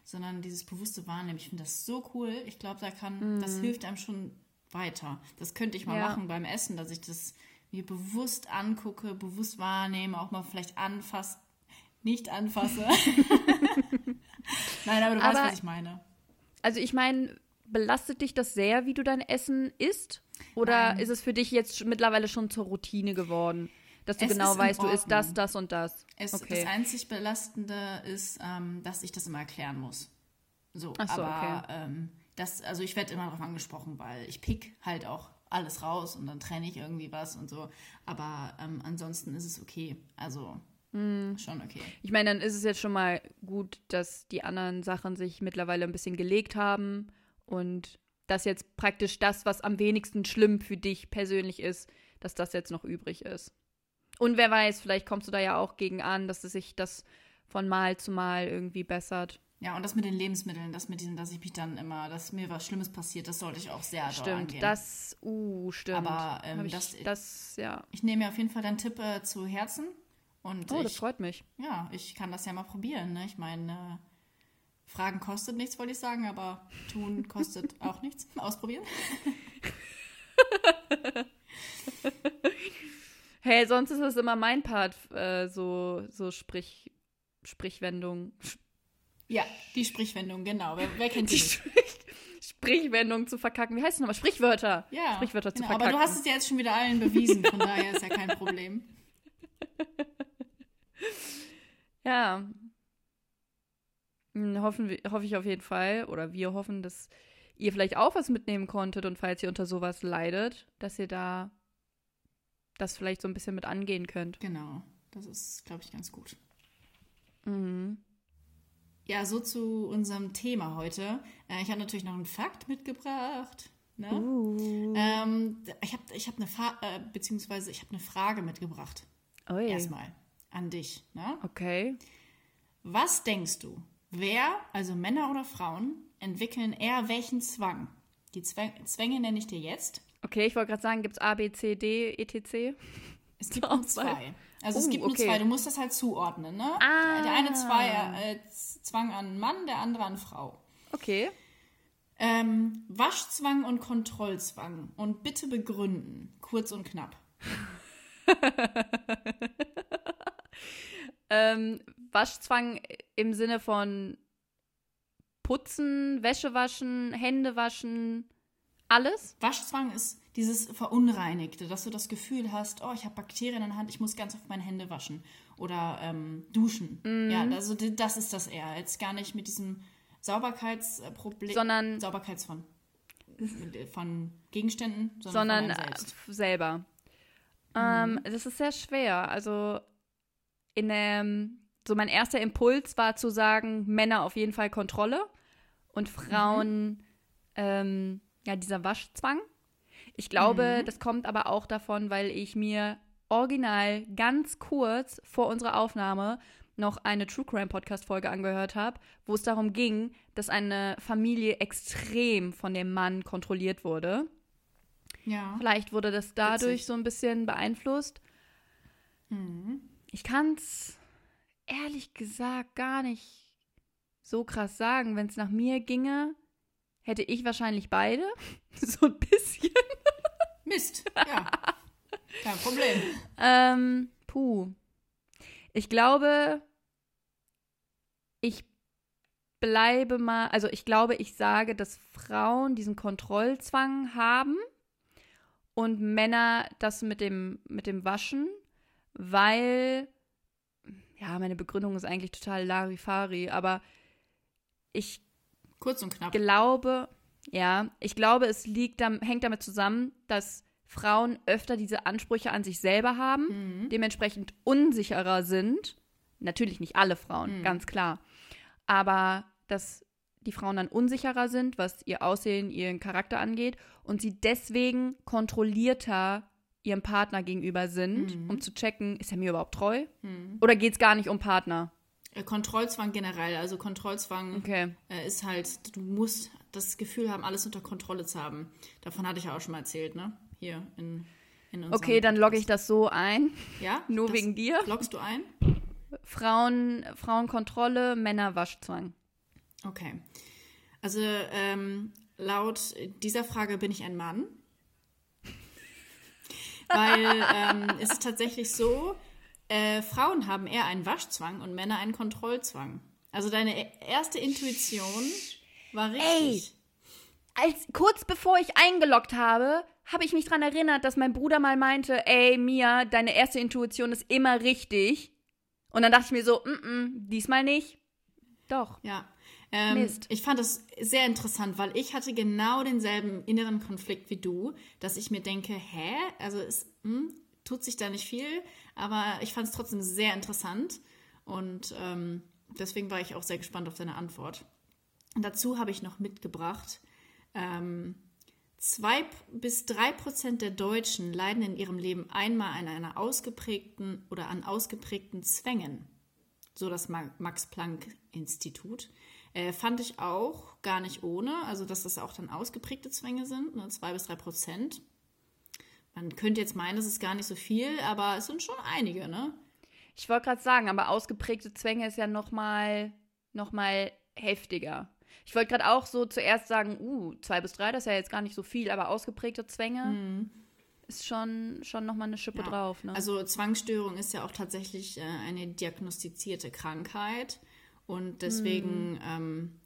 sondern dieses bewusste Wahrnehmen. Ich finde das so cool. Ich glaube, da kann, das hilft einem schon weiter. Das könnte ich mal. Ja. machen beim Essen, dass ich das mir bewusst angucke, bewusst wahrnehme, auch mal vielleicht anfasse, nicht anfasse. Nein, aber du weißt, Aber- was ich meine. Also ich meine, belastet dich das sehr, wie du dein Essen isst? Oder Nein. ist es für dich jetzt mittlerweile schon zur Routine geworden? Dass du Es genau weißt, du isst das, das und das. Es, okay. Das einzig Belastende ist, ähm, dass ich das immer erklären muss. So, so, aber okay. ähm, das, also ich werde immer darauf angesprochen, weil ich pick halt auch alles raus und dann trenne ich irgendwie was und so. Aber ähm, ansonsten ist es okay. Also Hm. schon okay. Ich meine, dann ist es jetzt schon mal gut, dass die anderen Sachen sich mittlerweile ein bisschen gelegt haben und dass jetzt praktisch das, was am wenigsten schlimm für dich persönlich ist, dass das jetzt noch übrig ist. Und wer weiß, vielleicht kommst du da ja auch gegen an, dass es sich das von Mal zu Mal irgendwie bessert. Ja, und das mit den Lebensmitteln, das mit diesem, dass ich mich dann immer, dass mir was Schlimmes passiert, das sollte ich auch sehr Stimmt, angehen. das, uh, stimmt. Aber, ähm, ich, das- das, ja. ich nehme mir auf jeden Fall deinen Tipp äh, zu Herzen. Und Oh, das ich, freut mich. ja, ich kann das ja mal probieren. Ne? Ich meine, äh, Fragen kostet nichts, wollte ich sagen, aber tun kostet auch nichts. Ausprobieren. Hey, sonst ist das immer mein Part, äh, so, so Sprich, Sprichwendung. Ja, die Sprichwendung, genau. Wer, wer kennt die? Sprich Sprichwendung zu verkacken. Wie heißt es nochmal? Sprichwörter. Ja, Sprichwörter zu genau. Aber verkacken. du hast es ja jetzt schon wieder allen bewiesen, von daher ist ja kein Problem. Ja. Hm, Hoffen wir, hoffe ich auf jeden Fall, oder wir hoffen, dass ihr vielleicht auch was mitnehmen konntet und falls ihr unter sowas leidet, dass ihr da das vielleicht so ein bisschen mit angehen könnt. Genau, das ist, glaube ich, ganz gut. Mhm. Ja, so zu unserem Thema heute. Äh, ich habe natürlich noch einen Fakt mitgebracht. Ne? Uh. Ähm, ich habe ich hab eine, Fa äh, beziehungsweise ich hab eine Frage mitgebracht. Ui. Erstmal an dich. Ne? Okay. Was denkst du, wer, also Männer oder Frauen, entwickeln eher welchen Zwang? Die Zwä Zwänge nenne ich dir jetzt. Okay, ich wollte gerade sagen, gibt es A, B, C, D, etc.? Es gibt nur Auswahl. zwei. Also es Oh, gibt nur okay. zwei. Du musst das halt zuordnen, ne? Ah. Der eine zwei, äh, Zwang an Mann, der andere an Frau. Okay. Ähm, Waschzwang und Kontrollzwang. Und bitte begründen. Kurz und knapp. Ähm, Waschzwang im Sinne von Putzen, Wäsche waschen, Hände waschen, alles? Waschzwang ist dieses Verunreinigte, dass du das Gefühl hast, oh, ich habe Bakterien in der Hand, ich muss ganz oft meine Hände waschen. Oder ähm, duschen. Mhm. Ja, also das ist das eher. Jetzt gar nicht mit diesem Sauberkeitsproblem. Sondern- Sauberkeits von, von Gegenständen, sondern, sondern äh, selbst. selber. Ähm, das ist sehr schwer. Also in dem, so mein erster Impuls war zu sagen, Männer auf jeden Fall Kontrolle und Frauen ähm, ja dieser Waschzwang. Ich glaube, das kommt aber auch davon, weil ich mir original ganz kurz vor unserer Aufnahme noch eine True Crime Podcast Folge angehört habe, wo es darum ging, dass eine Familie extrem von dem Mann kontrolliert wurde. Ja. Vielleicht wurde das dadurch Witzig. so ein bisschen beeinflusst. Mhm. Ich kann es ehrlich gesagt gar nicht so krass sagen. Wenn es nach mir ginge, hätte ich wahrscheinlich beide. so ein bisschen. Mist, ja. Kein Problem. Ähm, puh. Ich glaube, ich bleibe mal, also ich glaube, ich sage, dass Frauen diesen Kontrollzwang haben und Männer das mit dem, mit dem Waschen, weil, ja, meine Begründung ist eigentlich total Larifari, aber ich Kurz und knapp. glaube, ja, ich glaube, es liegt, hängt damit zusammen, dass Frauen öfter diese Ansprüche an sich selber haben, dementsprechend unsicherer sind. Natürlich nicht alle Frauen, ganz klar. Aber dass die Frauen dann unsicherer sind, was ihr Aussehen, ihren Charakter angeht und sie deswegen kontrollierter ihrem Partner gegenüber sind, Mhm. um zu checken, ist er mir überhaupt treu? Oder geht es gar nicht um Partner? Äh, Kontrollzwang generell. Also Kontrollzwang Okay. äh, ist halt, du musst das Gefühl haben, alles unter Kontrolle zu haben. Davon hatte ich ja auch schon mal erzählt, ne? Hier in, in unserem Okay, dann logge ich das so ein. Ja? Nur wegen dir. Loggst du ein? Frauen, Frauenkontrolle, Männer Waschzwang. Okay. Also ähm, laut dieser Frage bin ich ein Mann. Weil ähm, es ist tatsächlich so, äh, Frauen haben eher einen Waschzwang und Männer einen Kontrollzwang. Also deine e- erste Intuition war richtig. Als, kurz bevor ich eingeloggt habe, habe ich mich daran erinnert, dass mein Bruder mal meinte, ey, Mia, deine erste Intuition ist immer richtig. Und dann dachte ich mir so, mm -mm, diesmal nicht. Doch. Ja. Ähm, Mist. ich fand das sehr interessant, weil ich hatte genau denselben inneren Konflikt wie du, dass ich mir denke, hä? Also es hm, tut sich da nicht viel, aber ich fand es trotzdem sehr interessant und ähm, deswegen war ich auch sehr gespannt auf deine Antwort. Dazu habe ich noch mitgebracht, ähm, zwei bis drei Prozent der Deutschen leiden in ihrem Leben einmal an einer ausgeprägten oder an ausgeprägten Zwängen so das Ma- Max-Planck-Institut. Äh, fand ich auch gar nicht ohne, also dass das auch dann ausgeprägte Zwänge sind, ne, zwei bis drei Prozent. Man könnte jetzt meinen, das ist gar nicht so viel, aber es sind schon einige, ne? Ich wollte gerade sagen, aber ausgeprägte Zwänge ist ja noch mal, noch mal heftiger. Ich wollte gerade auch so zuerst sagen, uh, zwei bis drei, das ist ja jetzt gar nicht so viel, aber ausgeprägte Zwänge ist schon, schon noch mal eine Schippe Ja. drauf. Ne? Also Zwangsstörung ist ja auch tatsächlich äh, eine diagnostizierte Krankheit und deswegen, ähm,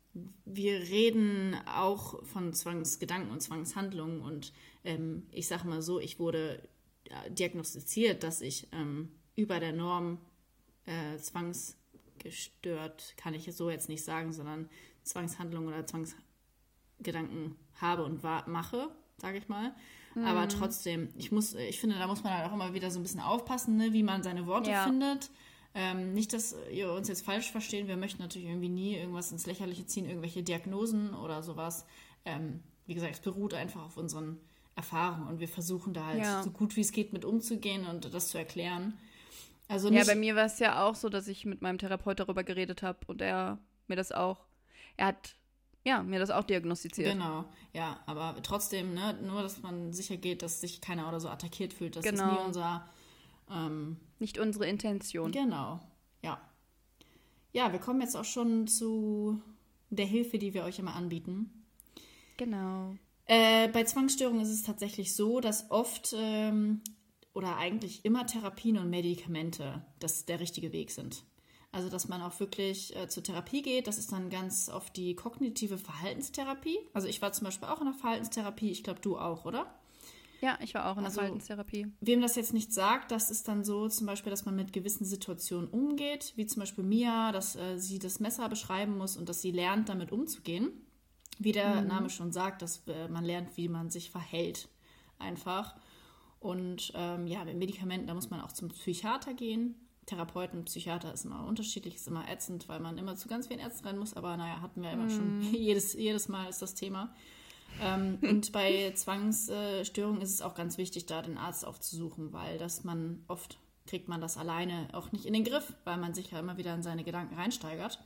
wir reden auch von Zwangsgedanken und Zwangshandlungen und ähm, ich sage mal so, ich wurde äh, diagnostiziert, dass ich ähm, über der Norm äh, zwangsgestört, kann ich so jetzt nicht sagen, sondern Zwangshandlungen oder Zwangsgedanken habe und wa- mache, sage ich mal. Aber Mhm. trotzdem, ich muss, ich finde, da muss man halt auch immer wieder so ein bisschen aufpassen, ne, wie man seine Worte Ja. findet. Ähm, nicht, dass ihr uns jetzt falsch verstehen. Wir möchten natürlich irgendwie nie irgendwas ins Lächerliche ziehen, irgendwelche Diagnosen oder sowas. Ähm, wie gesagt, es beruht einfach auf unseren Erfahrungen und wir versuchen da halt Ja. so gut wie es geht mit umzugehen und das zu erklären. Also Ja, nicht, bei mir war es ja auch so, dass ich mit meinem Therapeut darüber geredet habe und er mir das auch, er hat, ja, mir das auch diagnostiziert. Genau, ja, aber trotzdem, ne, nur, dass man sicher geht, dass sich keiner oder so attackiert fühlt. Das ist Genau. nie unser, ähm, Nicht unsere Intention. genau, ja. Ja, wir kommen jetzt auch schon zu der Hilfe, die wir euch immer anbieten. Genau. Äh, bei Zwangsstörungen ist es tatsächlich so, dass oft ähm, oder eigentlich immer Therapien und Medikamente das der richtige Weg sind. Also, dass man auch wirklich äh, zur Therapie geht, das ist dann ganz oft die kognitive Verhaltenstherapie. Also, ich war zum Beispiel auch in der Verhaltenstherapie, ich glaube, du auch, oder? Ja, ich war auch in der Also- Verhaltenstherapie. Wem das jetzt nicht sagt, das ist dann so zum Beispiel, dass man mit gewissen Situationen umgeht, wie zum Beispiel Mia, dass äh, sie das Messer beschreiben muss und dass sie lernt, damit umzugehen. Wie der Name schon sagt, dass äh, man lernt, wie man sich verhält, einfach. Und ähm, ja, mit Medikamenten, da muss man auch zum Psychiater gehen. Therapeuten, Psychiater ist immer unterschiedlich, ist immer ätzend, weil man immer zu ganz vielen Ärzten rennen muss. Aber naja, hatten wir immer schon, jedes, jedes Mal ist das Thema. Ähm, und bei Zwangsstörungen ist es auch ganz wichtig, da den Arzt aufzusuchen, weil das man oft kriegt man das alleine auch nicht in den Griff, weil man sich ja immer wieder in seine Gedanken reinsteigert.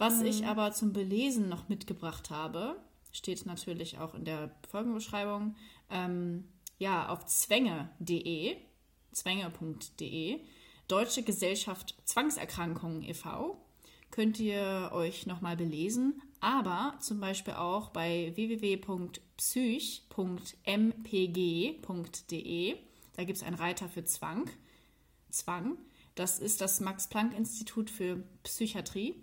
Was ich aber zum Belesen noch mitgebracht habe, steht natürlich auch in der Folgenbeschreibung, ähm, ja, auf zwänge.de, zwänge.de, Deutsche Gesellschaft Zwangserkrankungen e.V., könnt ihr euch nochmal belesen, aber zum Beispiel auch bei www.psych.mpg.de, da gibt es einen Reiter für Zwang. Zwang, das ist das Max-Planck-Institut für Psychiatrie.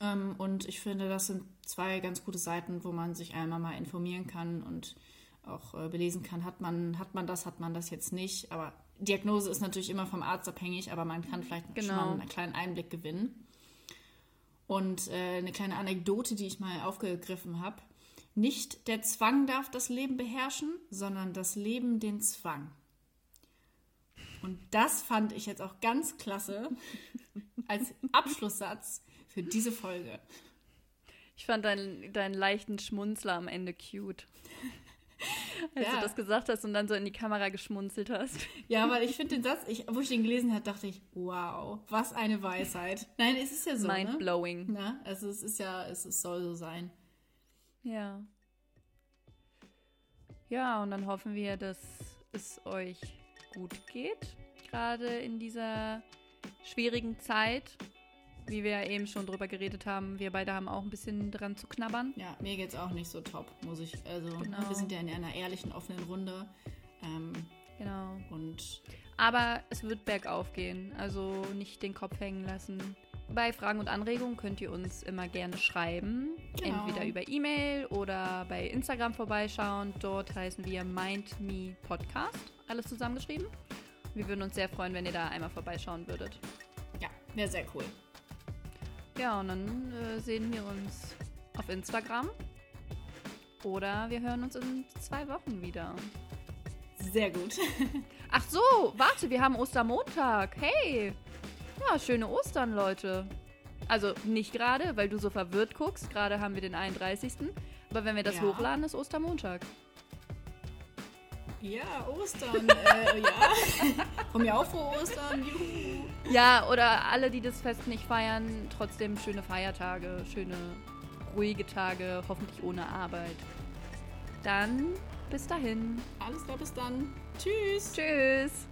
Ähm, und ich finde, das sind zwei ganz gute Seiten, wo man sich einmal mal informieren kann und auch äh, belesen kann, hat man, hat man das, hat man das jetzt nicht. Aber Diagnose ist natürlich immer vom Arzt abhängig, aber man kann vielleicht schon Genau. mal einen kleinen Einblick gewinnen. Und äh, eine kleine Anekdote, die ich mal aufgegriffen habe. Nicht der Zwang darf das Leben beherrschen, sondern das Leben den Zwang. Und das fand ich jetzt auch ganz klasse als Abschlusssatz für diese Folge. Ich fand deinen, deinen leichten Schmunzler am Ende cute. Als Ja. du das gesagt hast und dann so in die Kamera geschmunzelt hast. Ja, weil ich finde den Satz, ich, wo ich den gelesen habe, dachte ich, wow, was eine Weisheit. Nein, es ist ja so, Mind ne? blowing. Na, also es ist ja, es, es soll so sein. Ja. Ja, und dann hoffen wir, dass es euch gut geht. Gerade in dieser schwierigen Zeit. Wie wir ja eben schon drüber geredet haben, wir beide haben auch ein bisschen dran zu knabbern. Ja, mir geht's auch nicht so top, muss ich. Also, ne, Genau. wir sind ja in einer ehrlichen, offenen Runde. Ähm, Genau. und Aber es wird bergauf gehen, also nicht den Kopf hängen lassen. Bei Fragen und Anregungen könnt ihr uns immer gerne schreiben. Genau. Entweder über E-Mail oder bei Instagram vorbeischauen. Dort heißen wir MindMePodcast. Alles zusammengeschrieben. Wir würden uns sehr freuen, wenn ihr da einmal vorbeischauen würdet. ja, wäre sehr cool. Ja, und dann äh, sehen wir uns auf Instagram. Oder wir hören uns in zwei Wochen wieder. Sehr gut. Ach so, warte, wir haben Ostermontag. Hey. Ja, schöne Ostern, Leute. Also nicht gerade, weil du so verwirrt guckst. Gerade haben wir den 31. Aber wenn wir das Ja. hochladen, ist Ostermontag. Ja, Ostern. äh, ja. Von mir auch frohe Ostern. Juhu. Ja, oder alle, die das Fest nicht feiern, trotzdem schöne Feiertage, schöne ruhige Tage, hoffentlich ohne Arbeit. Dann bis dahin. Alles klar, bis dann. Tschüss. Tschüss.